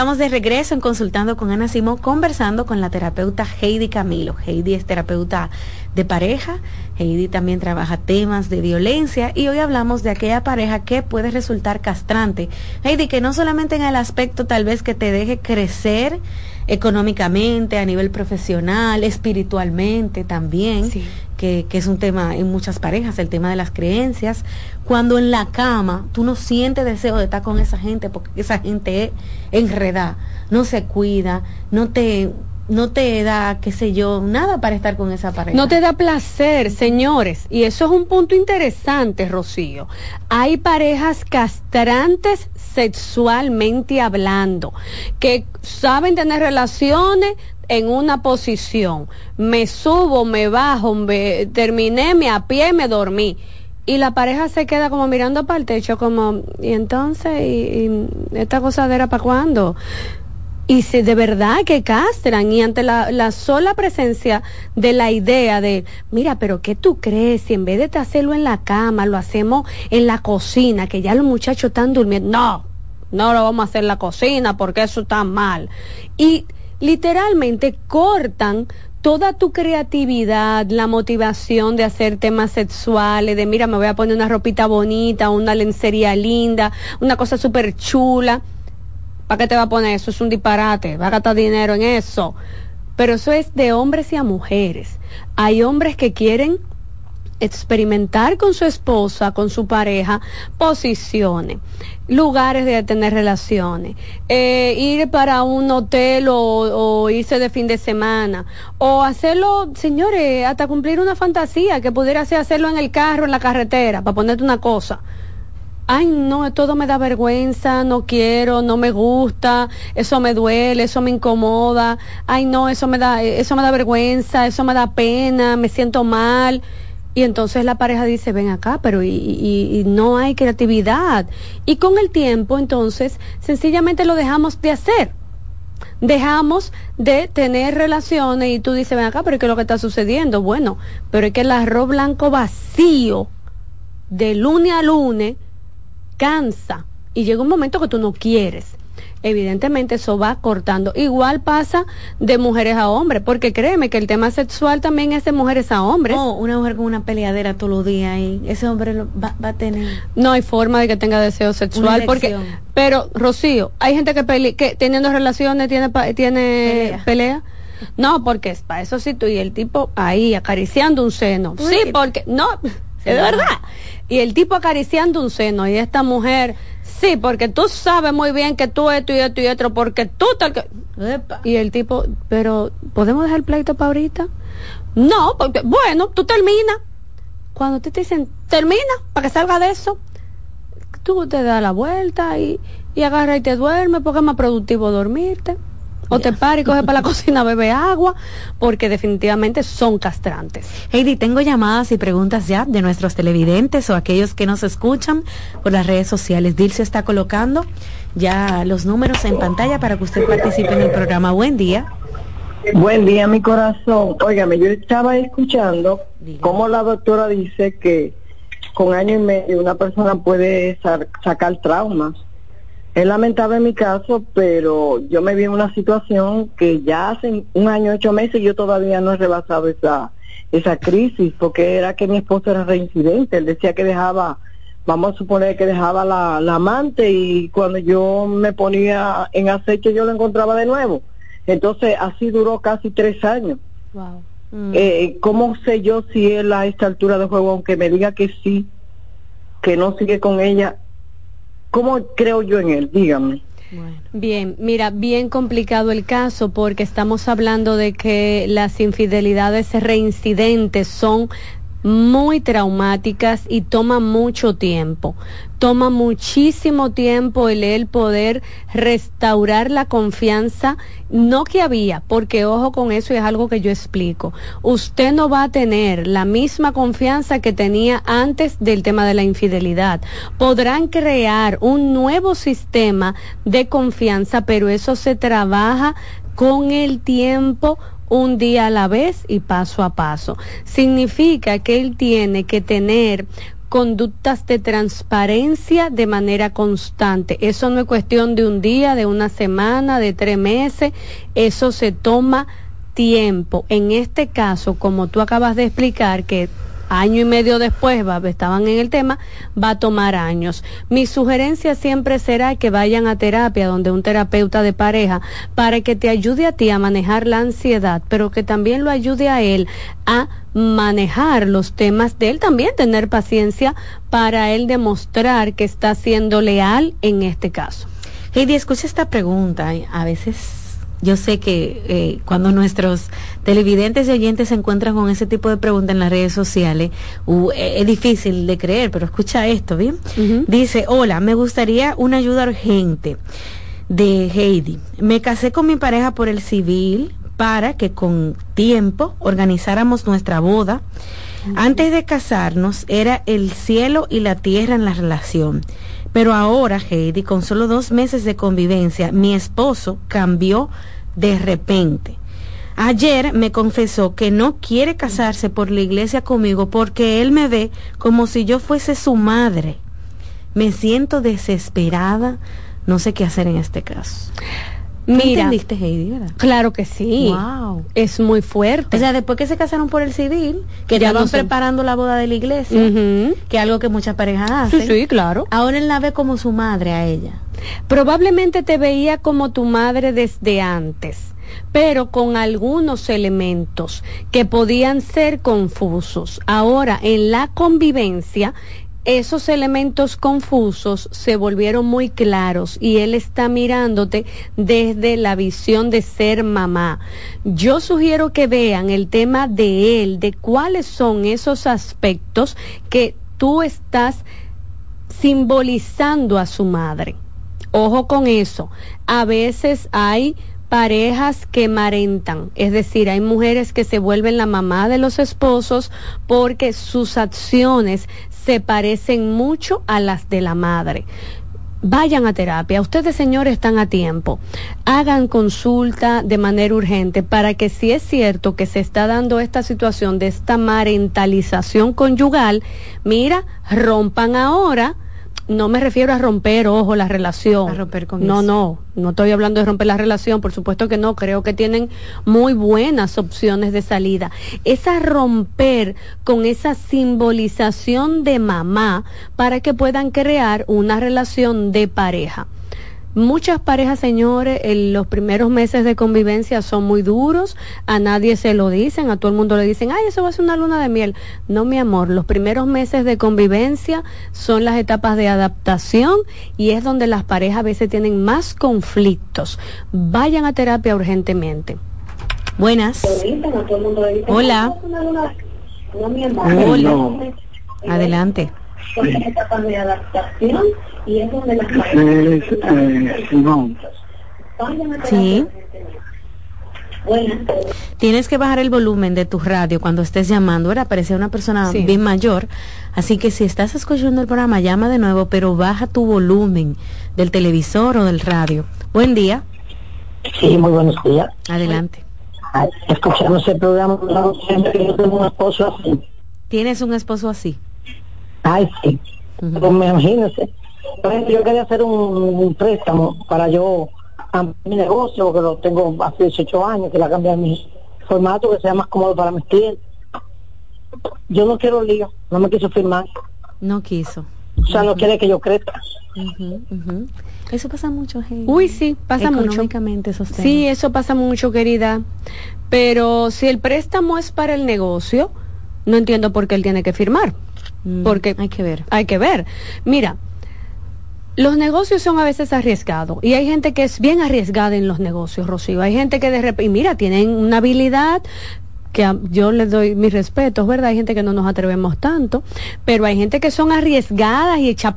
Estamos de regreso en Consultando con Ana Simón, conversando con la terapeuta Heidi Camilo. Heidi es terapeuta de pareja, Heidi también trabaja temas de violencia y hoy hablamos de aquella pareja que puede resultar castrante. Heidi, que no solamente en el aspecto tal vez que te deje crecer económicamente, a nivel profesional, espiritualmente también, que, es un tema en muchas parejas, el tema de las creencias. Cuando en la cama tú no sientes deseo de estar con esa gente porque esa gente es enredada, no se cuida, no te no te da, qué sé yo, nada para estar con esa pareja. No te da placer, señores. Y eso es un punto interesante, Rocío. Hay parejas castrantes sexualmente hablando, que saben tener relaciones en una posición. Me subo, me bajo, me, terminé, me a pie, me dormí. Y la pareja se queda como mirando para el techo, como, y entonces, y, esta cosadera para cuándo? y si de verdad que castran y ante la, sola presencia de la idea de, mira, pero ¿qué tú crees? Si en vez de hacerlo en la cama, lo hacemos en la cocina, que ya los muchachos están durmiendo. No, no lo vamos a hacer en la cocina porque eso está mal. Y literalmente cortan toda tu creatividad, la motivación de hacer temas sexuales, de mira, me voy a poner una ropita bonita, una lencería linda, una cosa súper chula ¿Para qué te va a poner eso? Es un disparate, va a gastar dinero en eso. Pero eso es de hombres y a mujeres. Hay hombres que quieren experimentar con su esposa, con su pareja, posiciones, lugares de tener relaciones, eh, ir para un hotel o, o, irse de fin de semana, o hacerlo, señores, hasta cumplir una fantasía que pudiera ser hacerlo en el carro, en la carretera, para ponerte una cosa ay, no, todo me da vergüenza, no quiero, no me gusta, eso me duele, eso me incomoda, ay, no, eso me da, eso me da vergüenza, eso me da pena, me siento mal. Y entonces la pareja dice, ven acá, pero y, y, no hay creatividad. Y con el tiempo, entonces, sencillamente lo dejamos de hacer. Dejamos de tener relaciones y tú dices, ven acá, pero ¿qué es lo que está sucediendo? Bueno, pero es que el arroz blanco vacío, de lunes a lunes, cansa y llega un momento que tú no quieres. Evidentemente eso va cortando. Igual pasa de mujeres a hombres, porque créeme que el tema sexual también es de mujeres a hombres. No, una mujer con una peleadera todos los días y ese hombre va, a tener. No hay forma de que tenga deseo sexual, porque. Pero Rocío, hay gente que, que teniendo relaciones tiene tiene pelea. No, porque es para eso sí tú y el tipo ahí acariciando un seno. Sí, porque no, es verdad. Y el tipo acariciando un seno y esta mujer, sí, porque tú sabes muy bien que tú esto y esto y otro, porque tú tal que... Y el tipo, pero ¿podemos dejar el pleito para ahorita? No, porque, bueno, tú terminas. Cuando te dicen, termina, para que salga de eso, tú te das la vuelta y, y agarra y te duerme porque es más productivo dormirte o te pares y coge para la *laughs* cocina, bebe agua, porque definitivamente son castrantes. Heidi, tengo llamadas y preguntas ya de nuestros televidentes o aquellos que nos escuchan por las redes sociales. Dilcio está colocando ya los números en pantalla para que usted participe en el programa. Buen día. Buen día, mi corazón. Óigame, yo estaba escuchando cómo la doctora dice que con año y medio una persona puede sacar traumas es lamentable en mi caso, pero yo me vi en una situación que ya hace un año, ocho meses, yo todavía no he rebasado esa, esa crisis, porque era que mi esposo era reincidente. Él decía que dejaba, vamos a suponer que dejaba la, amante y cuando yo me ponía en acecho yo lo encontraba de nuevo. Entonces así duró casi tres años. Wow. Eh, ¿Cómo sé yo si él a esta altura de juego, aunque me diga que sí, que no sigue con ella, ¿Cómo creo yo en él? Dígame. Bien, mira, bien complicado el caso porque estamos hablando de que las infidelidades reincidentes son muy traumáticas y toma mucho tiempo. Toma muchísimo tiempo el poder restaurar la confianza, no que había, porque ojo con eso y es algo que yo explico. Usted no va a tener la misma confianza que tenía antes del tema de la infidelidad. Podrán crear un nuevo sistema de confianza, pero eso se trabaja con el tiempo un día a la vez y paso a paso. Significa que él tiene que tener conductas de transparencia de manera constante. Eso no es cuestión de un día, de una semana, de tres meses, eso se toma tiempo. En este caso, como tú acabas de explicar, que año y medio después va, estaban en el tema, va a tomar años. Mi sugerencia siempre será que vayan a terapia, donde un terapeuta de pareja, para que te ayude a ti a manejar la ansiedad, pero que también lo ayude a él a manejar los temas de él, también tener paciencia para él demostrar que está siendo leal en este caso. Heidi, escucha esta pregunta. A veces yo sé que eh, cuando nuestros televidentes y oyentes se encuentran con ese tipo de preguntas en las redes sociales, eh, es difícil de creer, pero escucha esto, ¿bien? Dice, hola, me gustaría una ayuda urgente de Heidi. Me casé con mi pareja por el civil para que con tiempo organizáramos nuestra boda. Antes de casarnos era el cielo y la tierra en la relación. Pero ahora, Heidi, con solo dos meses de convivencia, mi esposo cambió de repente. Ayer me confesó que no quiere casarse por la iglesia conmigo porque él me ve como si yo fuese su madre. Me siento desesperada, no sé qué hacer en este caso. Mira, entendiste, Heidi, verdad? Claro que sí. Wow. Es muy fuerte. O sea, después que se casaron por el civil, que ya van preparando la boda de la iglesia, que es algo que muchas parejas hacen. Sí, sí, claro. Ahora él la ve como su madre a ella. Probablemente te veía como tu madre desde antes pero con algunos elementos que podían ser confusos. Ahora, en la convivencia, esos elementos confusos se volvieron muy claros y él está mirándote desde la visión de ser mamá. Yo sugiero que vean el tema de él, de cuáles son esos aspectos que tú estás simbolizando a su madre. Ojo con eso. A veces hay parejas que marentan, es decir, hay mujeres que se vuelven la mamá de los esposos porque sus acciones se parecen mucho a las de la madre. Vayan a terapia. Ustedes, señores, están a tiempo. Hagan consulta de manera urgente para que si es cierto que se está dando esta situación de esta marentalización conyugal, mira, rompan ahora no me refiero a romper, ojo, la relación. A romper con no, no, no estoy hablando de romper la relación, por supuesto que no, creo que tienen muy buenas opciones de salida. Es a romper con esa simbolización de mamá para que puedan crear una relación de pareja. Muchas parejas, señores, en los primeros meses de convivencia son muy duros, a nadie se lo dicen, a todo el mundo le dicen, ay, eso va a ser una luna de miel. No, mi amor, los primeros meses de convivencia son las etapas de adaptación y es donde las parejas a veces tienen más conflictos. Vayan a terapia urgentemente. Buenas. Hola. Hola. Adelante de adaptación y es donde las Sí. Tienes que bajar el volumen de tu radio cuando estés llamando, Ahora Parece una persona bien mayor. Así que si estás escuchando el programa, llama de nuevo, pero baja tu volumen del televisor o del radio. Buen día. Sí, muy buenos días. Adelante. Escuchando ese programa, yo tengo un esposo así. ¿Tienes un esposo así? Ay, sí. Pues me imagínese. Por ejemplo, yo quería hacer un, préstamo para yo mi negocio, que lo tengo hace 18 años, que la cambiar mi formato, que sea más cómodo para mis clientes. Yo no quiero lío, no me quiso firmar. No quiso. O sea, no quiere que yo crezca. Eso pasa mucho, gente. Uy, sí, pasa mucho. Sí, eso pasa mucho, querida. Pero si el préstamo es para el negocio, no entiendo por qué él tiene que firmar. Mm, porque hay que ver. Hay que ver. Mira, los negocios son a veces arriesgados y hay gente que es bien arriesgada en los negocios, Rocío. Hay gente que de repente, mira, tienen una habilidad que yo les doy mis respetos, ¿verdad? Hay gente que no nos atrevemos tanto, pero hay gente que son arriesgadas y echa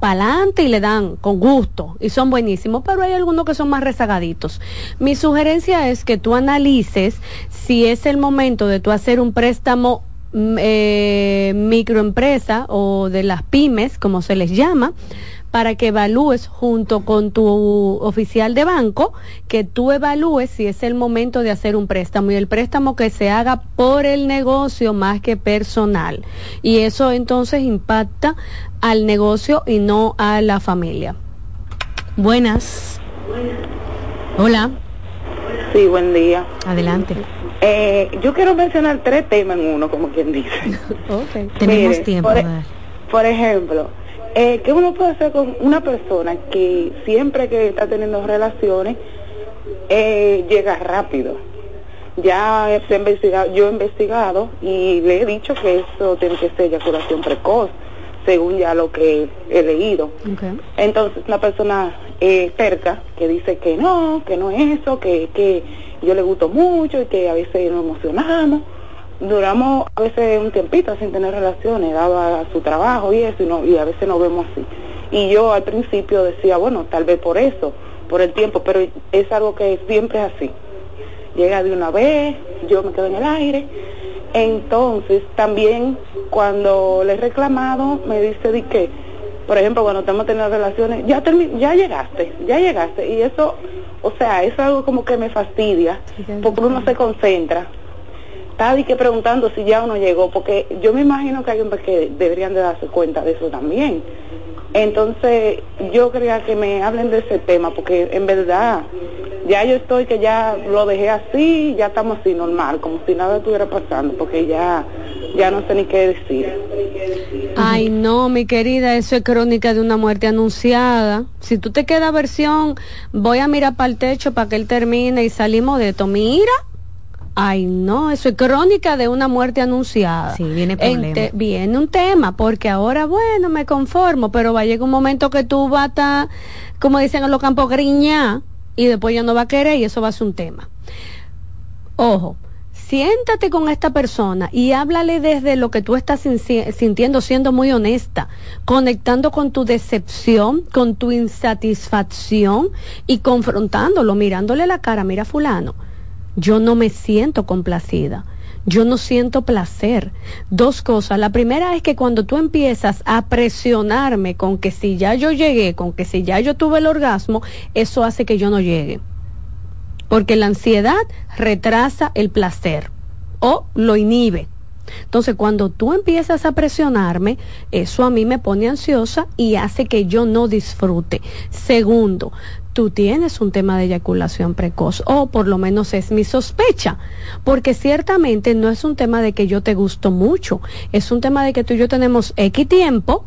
y le dan con gusto y son buenísimos, pero hay algunos que son más rezagaditos. Mi sugerencia es que tú analices si es el momento de tú hacer un préstamo eh, microempresa o de las pymes, como se les llama, para que evalúes junto con tu oficial de banco, que tú evalúes si es el momento de hacer un préstamo y el préstamo que se haga por el negocio más que personal. Y eso entonces impacta al negocio y no a la familia. Buenas. Hola. Sí, buen día. Adelante. Eh, yo quiero mencionar tres temas en uno, como quien dice. *laughs* okay. Tenemos tiempo. Por, e- por ejemplo, eh, ¿qué uno puede hacer con una persona que siempre que está teniendo relaciones eh, llega rápido? Ya he investigado, yo he investigado y le he dicho que eso tiene que ser eyaculación precoz, según ya lo que he leído. Entonces, una persona eh, cerca que dice que no, que no es eso, que, que yo le gusto mucho y que a veces nos emocionamos. Duramos a veces un tiempito sin tener relaciones, daba su trabajo y eso, y, no, y a veces nos vemos así. Y yo al principio decía, bueno, tal vez por eso, por el tiempo, pero es algo que siempre es así. Llega de una vez, yo me quedo en el aire. Entonces, también cuando le he reclamado, me dice de que, por ejemplo, cuando estamos teniendo relaciones, ya ya llegaste, ya llegaste. Y eso, o sea, es algo como que me fastidia, porque uno se concentra. Está que preguntando si ya uno llegó, porque yo me imagino que hay hombres que deberían de darse cuenta de eso también. Entonces, yo quería que me hablen de ese tema, porque en verdad, ya yo estoy que ya lo dejé así, ya estamos así normal, como si nada estuviera pasando, porque ya, ya no sé ni qué decir. Ay, no, mi querida, eso es crónica de una muerte anunciada. Si tú te quedas versión, voy a mirar para el techo para que él termine y salimos de esto. Mira, Ay, no, eso es crónica de una muerte anunciada. Sí, viene problema. viene un tema, porque ahora, bueno, me conformo, pero va a llegar un momento que tú vas a estar, como dicen en los campos, griña, y después ya no va a querer y eso va a ser un tema. Ojo, siéntate con esta persona y háblale desde lo que tú estás sintiendo, siendo muy honesta, conectando con tu decepción, con tu insatisfacción y confrontándolo, mirándole la cara, mira fulano yo no me siento complacida. Yo no siento placer. Dos cosas. La primera es que cuando tú empiezas a presionarme con que si ya yo llegué, con que si ya yo tuve el orgasmo, eso hace que yo no llegue. Porque la ansiedad retrasa el placer o lo inhibe. Entonces, cuando tú empiezas a presionarme, eso a mí me pone ansiosa y hace que yo no disfrute. Segundo, tú tienes un tema de eyaculación precoz, o por lo menos es mi sospecha, porque ciertamente no es un tema de que yo te gusto mucho, es un tema de que tú y yo tenemos X tiempo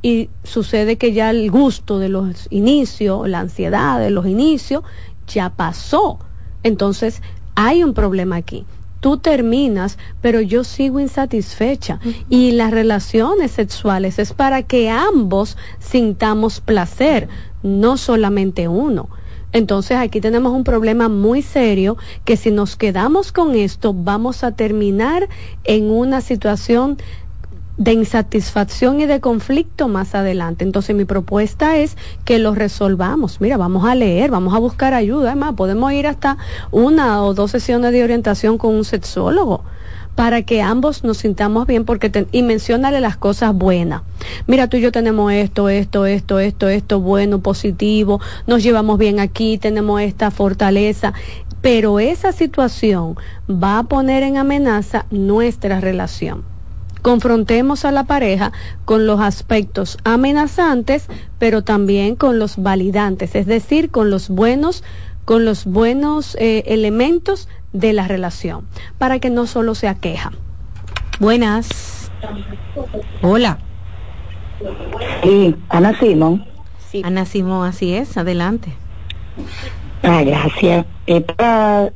y sucede que ya el gusto de los inicios, la ansiedad de los inicios, ya pasó. Entonces, hay un problema aquí tú terminas, pero yo sigo insatisfecha. Y las relaciones sexuales es para que ambos sintamos placer no solamente uno. Entonces aquí tenemos un problema muy serio que si nos quedamos con esto vamos a terminar en una situación de insatisfacción y de conflicto más adelante. Entonces mi propuesta es que lo resolvamos. Mira, vamos a leer, vamos a buscar ayuda. Además, podemos ir hasta una o dos sesiones de orientación con un sexólogo para que ambos nos sintamos bien porque y mencionale las cosas buenas. Mira, tú y yo tenemos esto, esto, esto, esto, esto bueno, positivo, nos llevamos bien aquí, tenemos esta fortaleza, pero esa situación va a poner en amenaza nuestra relación confrontemos a la pareja con los aspectos amenazantes, pero también con los validantes, es decir, con los buenos, con los buenos eh, elementos de la relación, para que no solo sea queja. Buenas. Hola. Sí, Ana Simón. Sí. Ana Simón, así es, adelante. Ah, gracias. Es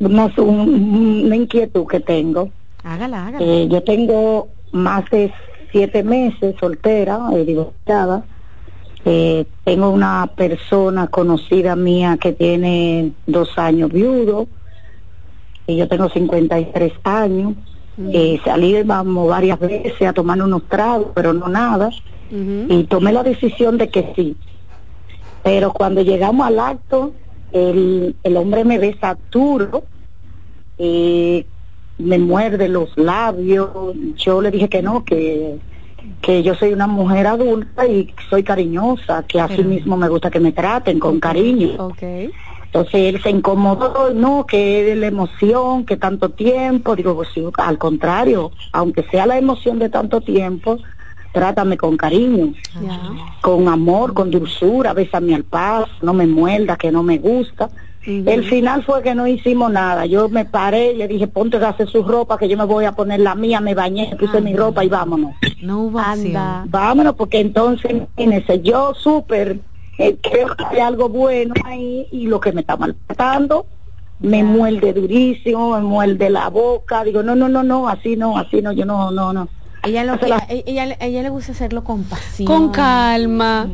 una, una, inquietud que tengo. Hágala, hágala. Eh, yo tengo más de siete meses soltera, eh, divorciada. Eh, tengo una persona conocida mía que tiene dos años viudo y yo tengo 53 años. Eh, salí vamos varias veces a tomar unos tragos, pero no nada. Y tomé la decisión de que sí. Pero cuando llegamos al acto, el, el hombre me besa duro, eh, me muerde los labios. Yo le dije que no, que, que yo soy una mujer adulta y soy cariñosa, que así mismo me gusta que me traten con cariño. Okay. Entonces él se incomodó, no, que es la emoción, que tanto tiempo. Digo, pues al contrario, aunque sea la emoción de tanto tiempo, trátame con cariño, con amor, con dulzura, bésame al paso, no me muerda, que no me gusta. El final fue que no hicimos nada. Yo me paré y le dije, ponte a hacer su ropa, que yo me voy a poner la mía, me bañé, puse mi ropa y vámonos. No hubo Anda. Vámonos, porque entonces, imagínese, yo súper eh, creo que hay algo bueno ahí y lo que me está maltratando me muerde durísimo, me muerde la boca. Digo, no, no, no, no, así no, así no, yo no, no, no. Ella, lo, ella, ella, ella, le gusta hacerlo con pasión. Con calma.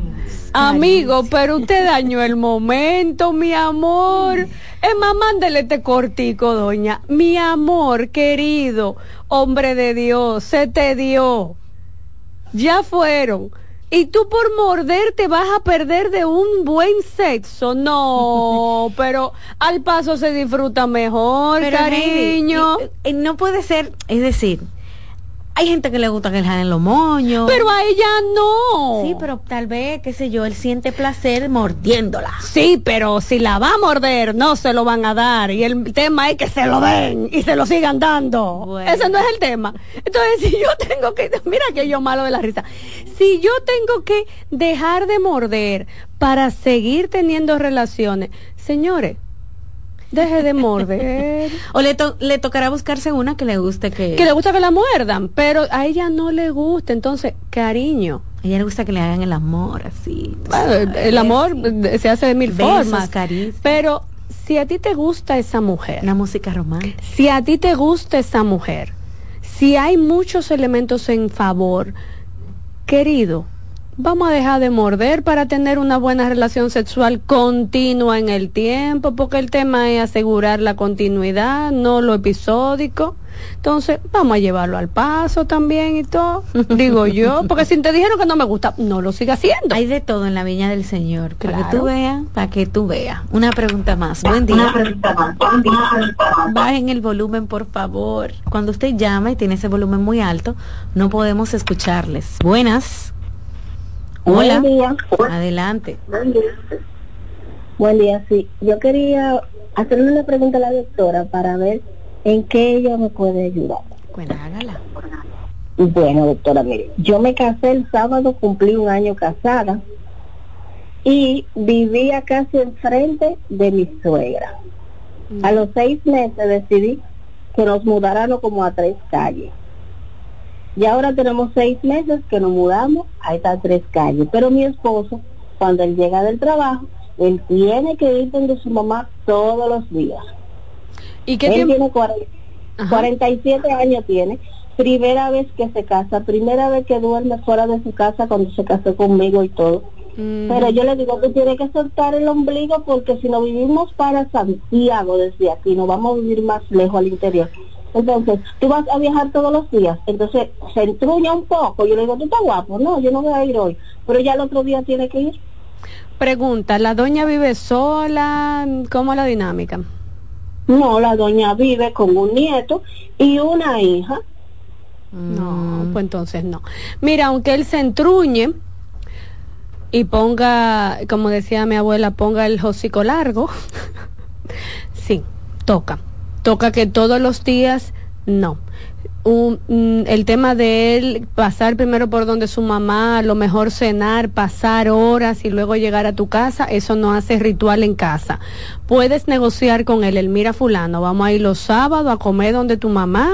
Amigo, pero usted dañó el momento, mi amor. Es más, mándele este cortico, doña. Mi amor, querido, hombre de Dios, se te dio. Ya fueron. Y tú por morder te vas a perder de un buen sexo. No, *laughs* pero al paso se disfruta mejor, cariño. no puede ser, es decir, hay gente que le gusta que le jalen los moños. Pero a ella no. Sí, pero tal vez, qué sé yo, él siente placer mordiéndola. Sí, pero si la va a morder, no se lo van a dar. Y el tema es que se lo den y se lo sigan dando. Ese no es el tema. Entonces, *laughs* si yo tengo que, mira que yo malo de la risa. Si yo tengo que dejar de morder para seguir teniendo relaciones, señores, Deje de morder. *laughs* o le, le tocará buscarse una que le guste que... Que le gusta que la muerdan, pero a ella no le gusta, entonces, cariño. A ella le gusta que le hagan el amor así. el amor se hace de mil formas. Pero si a ti te gusta esa mujer. La música romántica. Si a ti te gusta esa mujer. Si hay muchos elementos en favor, querido, vamos a dejar de morder para tener una buena relación sexual continua en el tiempo, porque el tema es asegurar la continuidad, no lo episódico. Entonces, vamos a llevarlo al paso también y todo, *laughs* digo yo, porque si te dijeron que no me gusta, no lo siga haciendo. Hay de todo en la viña del Señor, para que tú veas, para que tú veas. Una pregunta más. Buen día. Una pregunta más. Buen día. Bajen el volumen, por favor. Cuando usted llama y tiene ese volumen muy alto, no podemos escucharles. Buenas. Hola. Buen día. Adelante. Buen día. Buen día, sí. Yo quería hacerle una pregunta a la doctora para ver en qué ella me puede ayudar. Bueno, hágala. Bueno, doctora, mire, yo me casé el sábado, cumplí un año casada y vivía casi enfrente de mi suegra. Mm. A los seis meses decidí que nos mudáramos como a tres calles. Y ahora tenemos seis meses que nos mudamos a estas tres calles. Pero mi esposo, cuando él llega del trabajo, él tiene que ir donde su mamá todos los días. ¿Y qué él tiene 47 años tiene. Primera vez que se casa, primera vez que duerme fuera de su casa cuando se casó conmigo y todo. Mm. Pero yo le digo que tiene que soltar el ombligo porque si no vivimos para Santiago desde aquí, no vamos a vivir más lejos al interior. Entonces, tú vas a viajar todos los días, entonces se entruña un poco. Yo le digo, tú estás guapo, no, yo no voy a ir hoy, pero ya el otro día tiene que ir. Pregunta, ¿la doña vive sola? ¿Cómo es la dinámica? No, la doña vive con un nieto y una hija. No, pues entonces no. Mira, aunque él se entruñe y ponga, como decía mi abuela, ponga el hocico largo, *laughs* sí, toca toca que todos los días, no. Mm, el tema de él pasar primero por donde su mamá, a lo mejor cenar, pasar horas y luego llegar a tu casa, eso no hace ritual en casa. Puedes negociar con él, el mira fulano, vamos a ir los sábados a comer donde tu mamá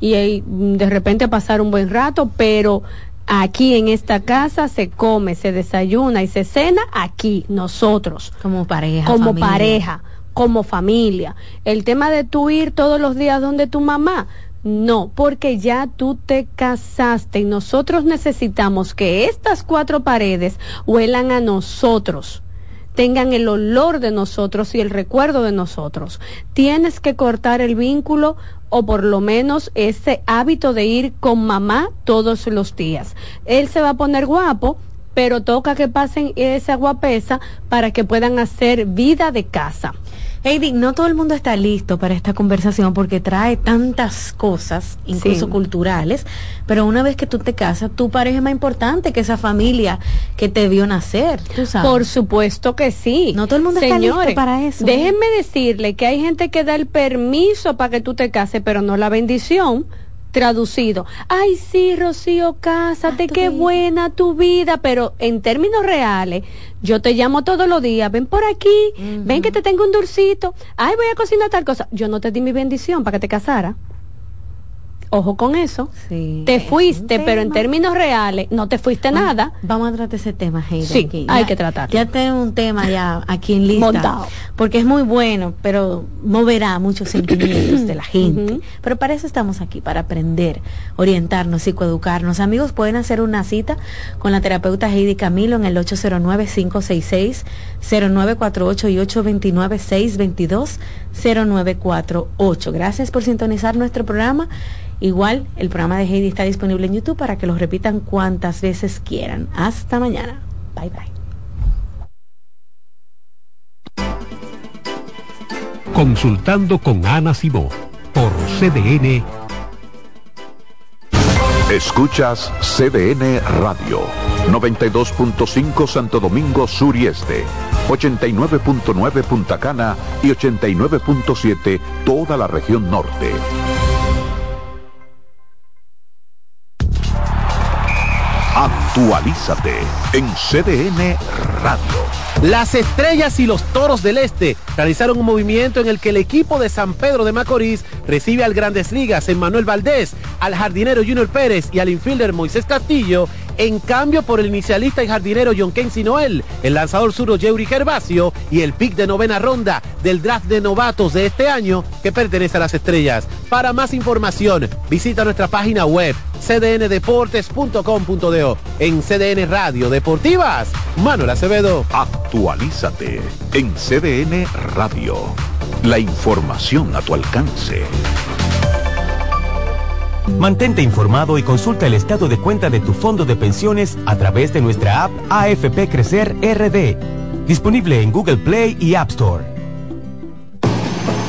y mm, de repente a pasar un buen rato, pero aquí en esta casa se come, se desayuna y se cena aquí, nosotros. Como pareja. Como pareja como familia. El tema de tú ir todos los días donde tu mamá, no, porque ya tú te casaste y nosotros necesitamos que estas cuatro paredes huelan a nosotros tengan el olor de nosotros y el recuerdo de nosotros. Tienes que cortar el vínculo o por lo menos ese hábito de ir con mamá todos los días. Él se va a poner guapo pero toca que pasen esa guapesa para que puedan hacer vida de casa. Heidi, no todo el mundo está listo para esta conversación porque trae tantas cosas, incluso Sí. culturales, pero una vez que tú te casas, tu pareja es más importante que esa familia que te vio nacer, tú sabes. Por supuesto que sí. No todo el mundo está listo para eso. ¿eh? Déjenme decirle que hay gente que da el permiso para que tú te cases, pero no la bendición. Traducido. Ay, sí, Rocío, cásate, qué buena tu vida, pero en términos reales, yo te llamo todos los días, ven por aquí, ven que te tengo un dulcito, ay, voy a cocinar tal cosa. Yo no te di mi bendición para que te casara. Ojo con eso. te fuiste, pero en términos reales no te fuiste nada. Vamos a tratar ese tema, Heidi. Sí, aquí. hay Ya- que tratar. Ya tengo un tema ya aquí en lista. Montado. Porque es muy bueno, pero moverá muchos sentimientos de la gente. Pero para eso estamos aquí, para aprender, orientarnos, psicoeducarnos. Amigos, pueden hacer una cita con la terapeuta Heidi Camilo en el 809-566-0948 y 829-622-0948. Gracias por sintonizar nuestro programa. Igual, el programa de Heidi está disponible en YouTube para que lo repitan cuantas veces quieran. Hasta mañana. Bye bye. Consultando con Ana Simó por CDN. Escuchas CDN Radio, 92.5 Santo Domingo Sur y Este, 89.9 Punta Cana y 89.7 toda la región norte. Actualízate en CDN Radio. Las estrellas y los toros del este realizaron un movimiento en el que el equipo de San Pedro de Macorís recibe al Grandes Ligas en Manuel Valdés, al jardinero Junior Pérez y al infielder Moisés Castillo, en cambio por el inicialista y jardinero John Kensi Noel, el lanzador suro Yeuri Gervasio y el pick de novena ronda del draft de novatos de este año que pertenece a las estrellas. Para más información, visita nuestra página web cdndeportes.com.do en CDN Radio Deportivas. Manuel Acevedo. Actualízate en CDN Radio. La información a tu alcance. Mantente informado y consulta el estado de cuenta de tu fondo de pensiones a través de nuestra app AFP Crecer RD, disponible en Google Play y App Store.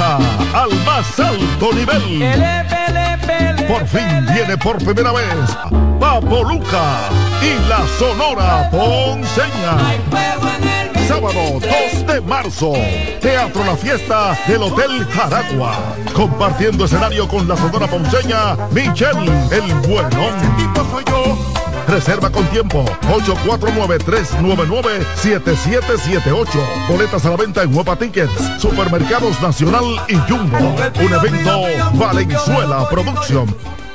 Al más alto nivel. Por fin viene por primera vez Papo Luca y la Sonora Ponceña. Sábado 2 de marzo, Teatro La Fiesta del Hotel Jaragua. Compartiendo escenario con la Sonora Ponceña, Michelle el Bueno. Reserva con tiempo 849-399-7778. Boletas a la venta en Huepa Tickets, Supermercados Nacional y Jumbo. Un evento Valenzuela Producción.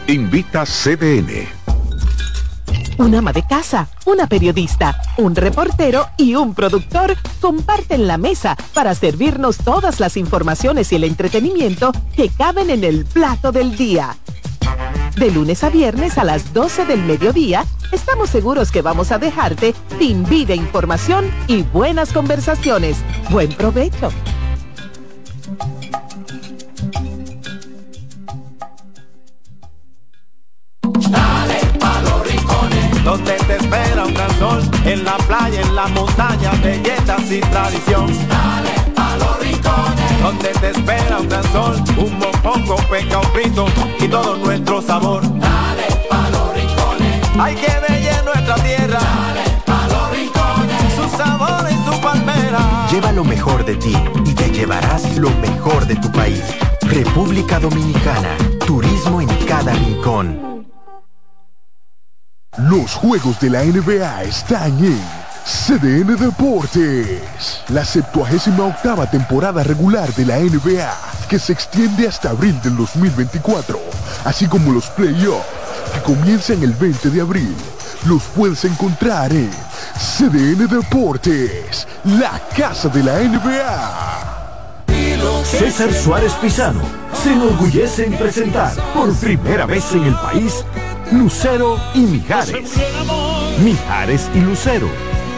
Invita CDN. Un ama de casa, una periodista, un reportero y un productor comparten la mesa para servirnos todas las informaciones y el entretenimiento que caben en el plato del día. De lunes a viernes a las 12 del mediodía, estamos seguros que vamos a dejarte sin vida, información y buenas conversaciones. Buen provecho. Dale pa' los rincones, donde te espera un gran sol, en la playa, en la montaña, belletas y tradición. Dale pa' los rincones, donde te espera un gran sol, un mopongo, peca, un frito y todo nuestro sabor. Dale pa' los rincones, hay que bella nuestra tierra. Dale pa' los rincones, su sabor y su palmera. Lleva lo mejor de ti y te llevarás lo mejor de tu país. República Dominicana. Turismo en cada rincón. Los juegos de la NBA están en CDN Deportes. La 78 octava temporada regular de la NBA, que se extiende hasta abril del 2024, así como los playoffs, que comienzan el 20 de abril. los puedes encontrar en CDN Deportes, la casa de la NBA. César Suárez Pisano se enorgullece en presentar por primera vez en el país Lucero y Mijares. Mijares y Lucero.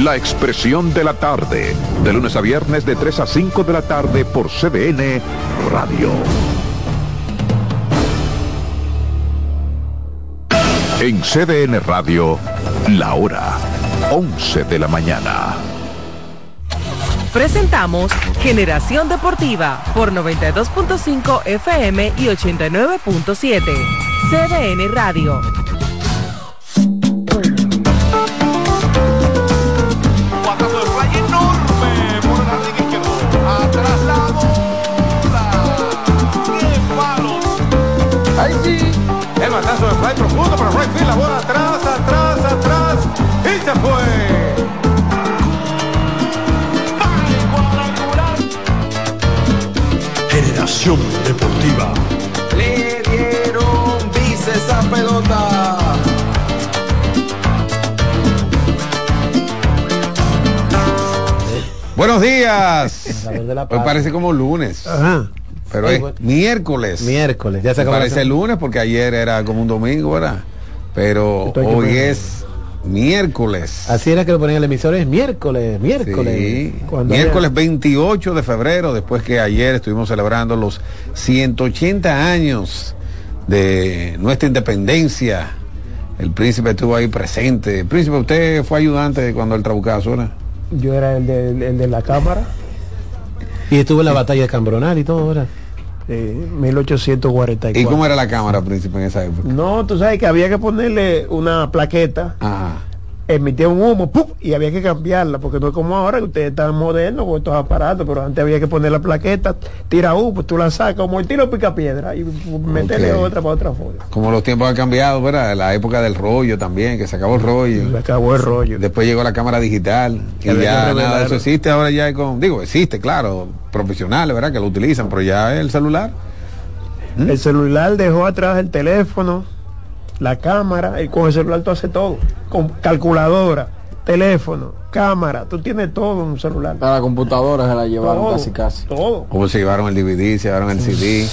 La Expresión de la Tarde, de lunes a viernes de 3 a 5 de la tarde por CDN Radio. En CDN Radio, la hora 11 de la mañana. Presentamos Generación Deportiva por 92.5 FM y 89.7. CDN Radio. Ahí sí. El batazo de fly profundo para right field. La bola atrás, atrás, atrás. Y se fue. Generación Deportiva. Le dieron dice esa pelota. Buenos días. Hoy parece como lunes. Pero es miércoles. Miércoles, ya se acabó Parece semana. lunes porque ayer era como un domingo, ¿verdad? Pero hoy es miércoles. Así era que lo ponían el emisor, es miércoles, miércoles. Sí. Miércoles 28 de febrero, después que ayer estuvimos celebrando los 180 años de nuestra independencia. El príncipe estuvo ahí presente. Príncipe, usted fue ayudante cuando el Traucazo, ¿verdad? Yo era el de, el de la cámara. Y estuvo en la batalla de Cambronal y todo, ¿verdad? Sí, 1844. ¿Y cómo era la cámara, príncipe, en esa época? No, tú sabes que había que ponerle una plaqueta, Ajá. Emitía un humo, ¡pum! y había que cambiarla, porque no es como ahora que ustedes están modernos con estos aparatos, pero antes había que poner la plaqueta, tira humo, pues tú la sacas, como el tiro pica piedra, y meterle otra para otra forma. Como los tiempos han cambiado, ¿verdad? La época del rollo también, que se acabó el rollo. Se acabó el rollo. Después llegó la cámara digital. Y ya nada de eso existe ahora ya con. Digo, existe, claro, profesionales, ¿verdad? Que lo utilizan, pero ya el celular. ¿Mm? El celular dejó atrás el teléfono, la cámara, y con el celular tú haces todo, con calculadora, teléfono, cámara, tú tienes todo en un celular. A la computadora se la llevaron Todo, casi casi. Todo. O se llevaron el DVD, se llevaron el CD.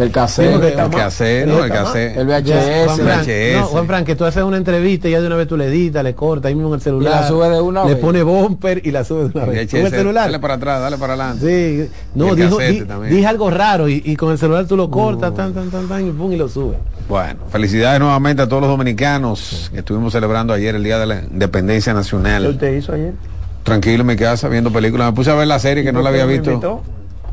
El cassette. el cassette, no, el cassette. El VHS. Juan Fran, VHS. no, Juan Fran, que tú haces una entrevista y ya de una vez tú le editas, le cortas ahí mismo en el celular. Y la sube de una le vez. pone bumper y la sube de una vez. VHS, el celular. Dale para atrás, dale para adelante. Sí, no, el dijo, di- dije algo raro y, y con el celular tú lo cortas, tan, tan, tan, tan, y pum, y lo subes. Bueno, felicidades nuevamente a todos los dominicanos que estuvimos celebrando ayer el Día de la Independencia ¿Qué Nacional. usted hizo ayer? Tranquilo en mi casa, viendo películas. Me puse a ver la serie que no la había ¿Me visto. invitó?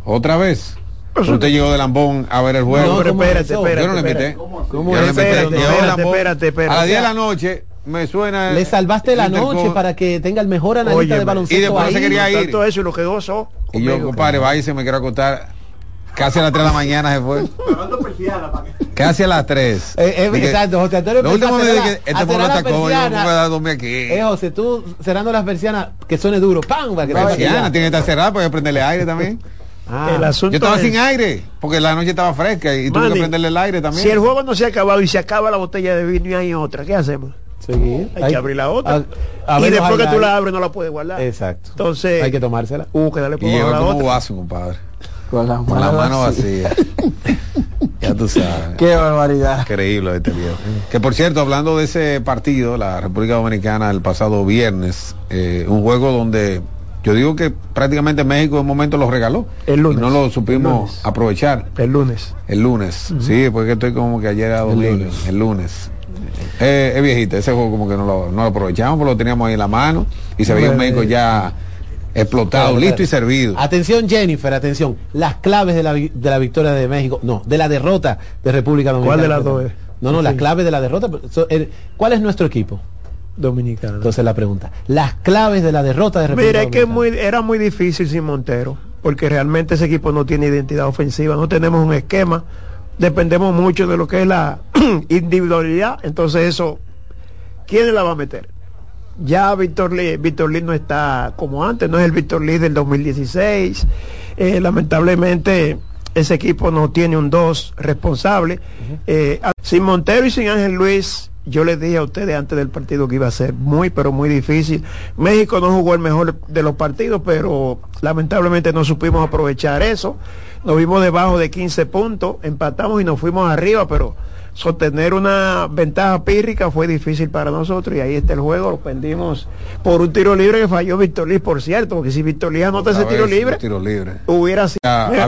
¿Otra vez? Pero usted llegó de Lambón a ver el juego. No, pero ¿cómo espérate, espérate. Yo no le invité. espérate. Yo no le invité. Espérate, espérate, espérate. A las 10 de la noche me suena. Le salvaste la noche para que tenga el mejor analista Óyeme, de y baloncesto después ahí. se quería ir. Tanto eso y lo que gozó. Y yo, compadre, vaya y se me quiero acostar. Casi a las 3 de la mañana se fue. Casi a las 3. Eh, eh, exacto, José Antonio Lo último a me cerrar- dije, este a pueblo está coño, yo no persiana. puedo dar dormir aquí. Eh, José, tú cerrando las persianas que suene duro, ¡pam! Para que Persiana, tiene que estar cerrada para prenderle aire también. Ah. El asunto Yo estaba es- sin aire, porque la noche estaba fresca y tuve Manny, que prenderle el aire también. Si el juego no se ha acabado y se acaba la botella de vino y hay otra, ¿qué hacemos? Seguir. Hay, que abrir la otra. a- a y después que tú la abres no la puedes guardar. Exacto. Entonces, Hay que tomársela. hubo que darle y por la como otra. vaso, compadre. Con las Con la manos mano vacías. vacía. *laughs* Ya tú sabes. Qué barbaridad. Increíble este viejo. Que por cierto, hablando de ese partido, la República Dominicana el pasado viernes, eh, un juego donde yo digo que prácticamente México en un momento lo regaló. El lunes. Y no lo supimos El lunes. aprovechar. El lunes. El lunes. Sí, porque estoy como que ayer era domingo. El lunes. Eh, es viejita, ese juego como que no lo, no lo aprovechamos, porque lo teníamos ahí en la mano y se veía un. México ya explotado, Claro, listo claro. y servido. Atención Jennifer, atención. Las claves de la, de la victoria de México, no, de la derrota de República Dominicana. ¿Cuál de las dos es? No, no, las Sí. claves de la derrota. eh, ¿Cuál es nuestro equipo? Dominicano. Entonces la pregunta. Las claves de la derrota de República Mira, es que es Dominicana. muy, era muy difícil sin Montero, porque realmente ese equipo no tiene identidad ofensiva, no tenemos un esquema, dependemos mucho de lo que es la *clears throat* individualidad, entonces eso, ¿quién la va a meter? Ya Víctor Lee, Víctor Lee no está como antes, no es el Víctor Lee del 2016, Eh, lamentablemente ese equipo no tiene un 2 responsable. Eh, sin Montero y sin Ángel Luis, yo les dije a ustedes antes del partido que iba a ser muy, pero muy difícil. México no jugó el mejor de los partidos, pero lamentablemente no supimos aprovechar eso. Nos vimos debajo de 15 puntos, empatamos y nos fuimos arriba, pero sostener una ventaja pírrica fue difícil para nosotros y ahí está el juego, lo pendimos por un tiro libre que falló Víctor Liz, por cierto, porque si Víctor Liz anota ese tiro libre, tiro libre. hubiera sido. Ya *laughs*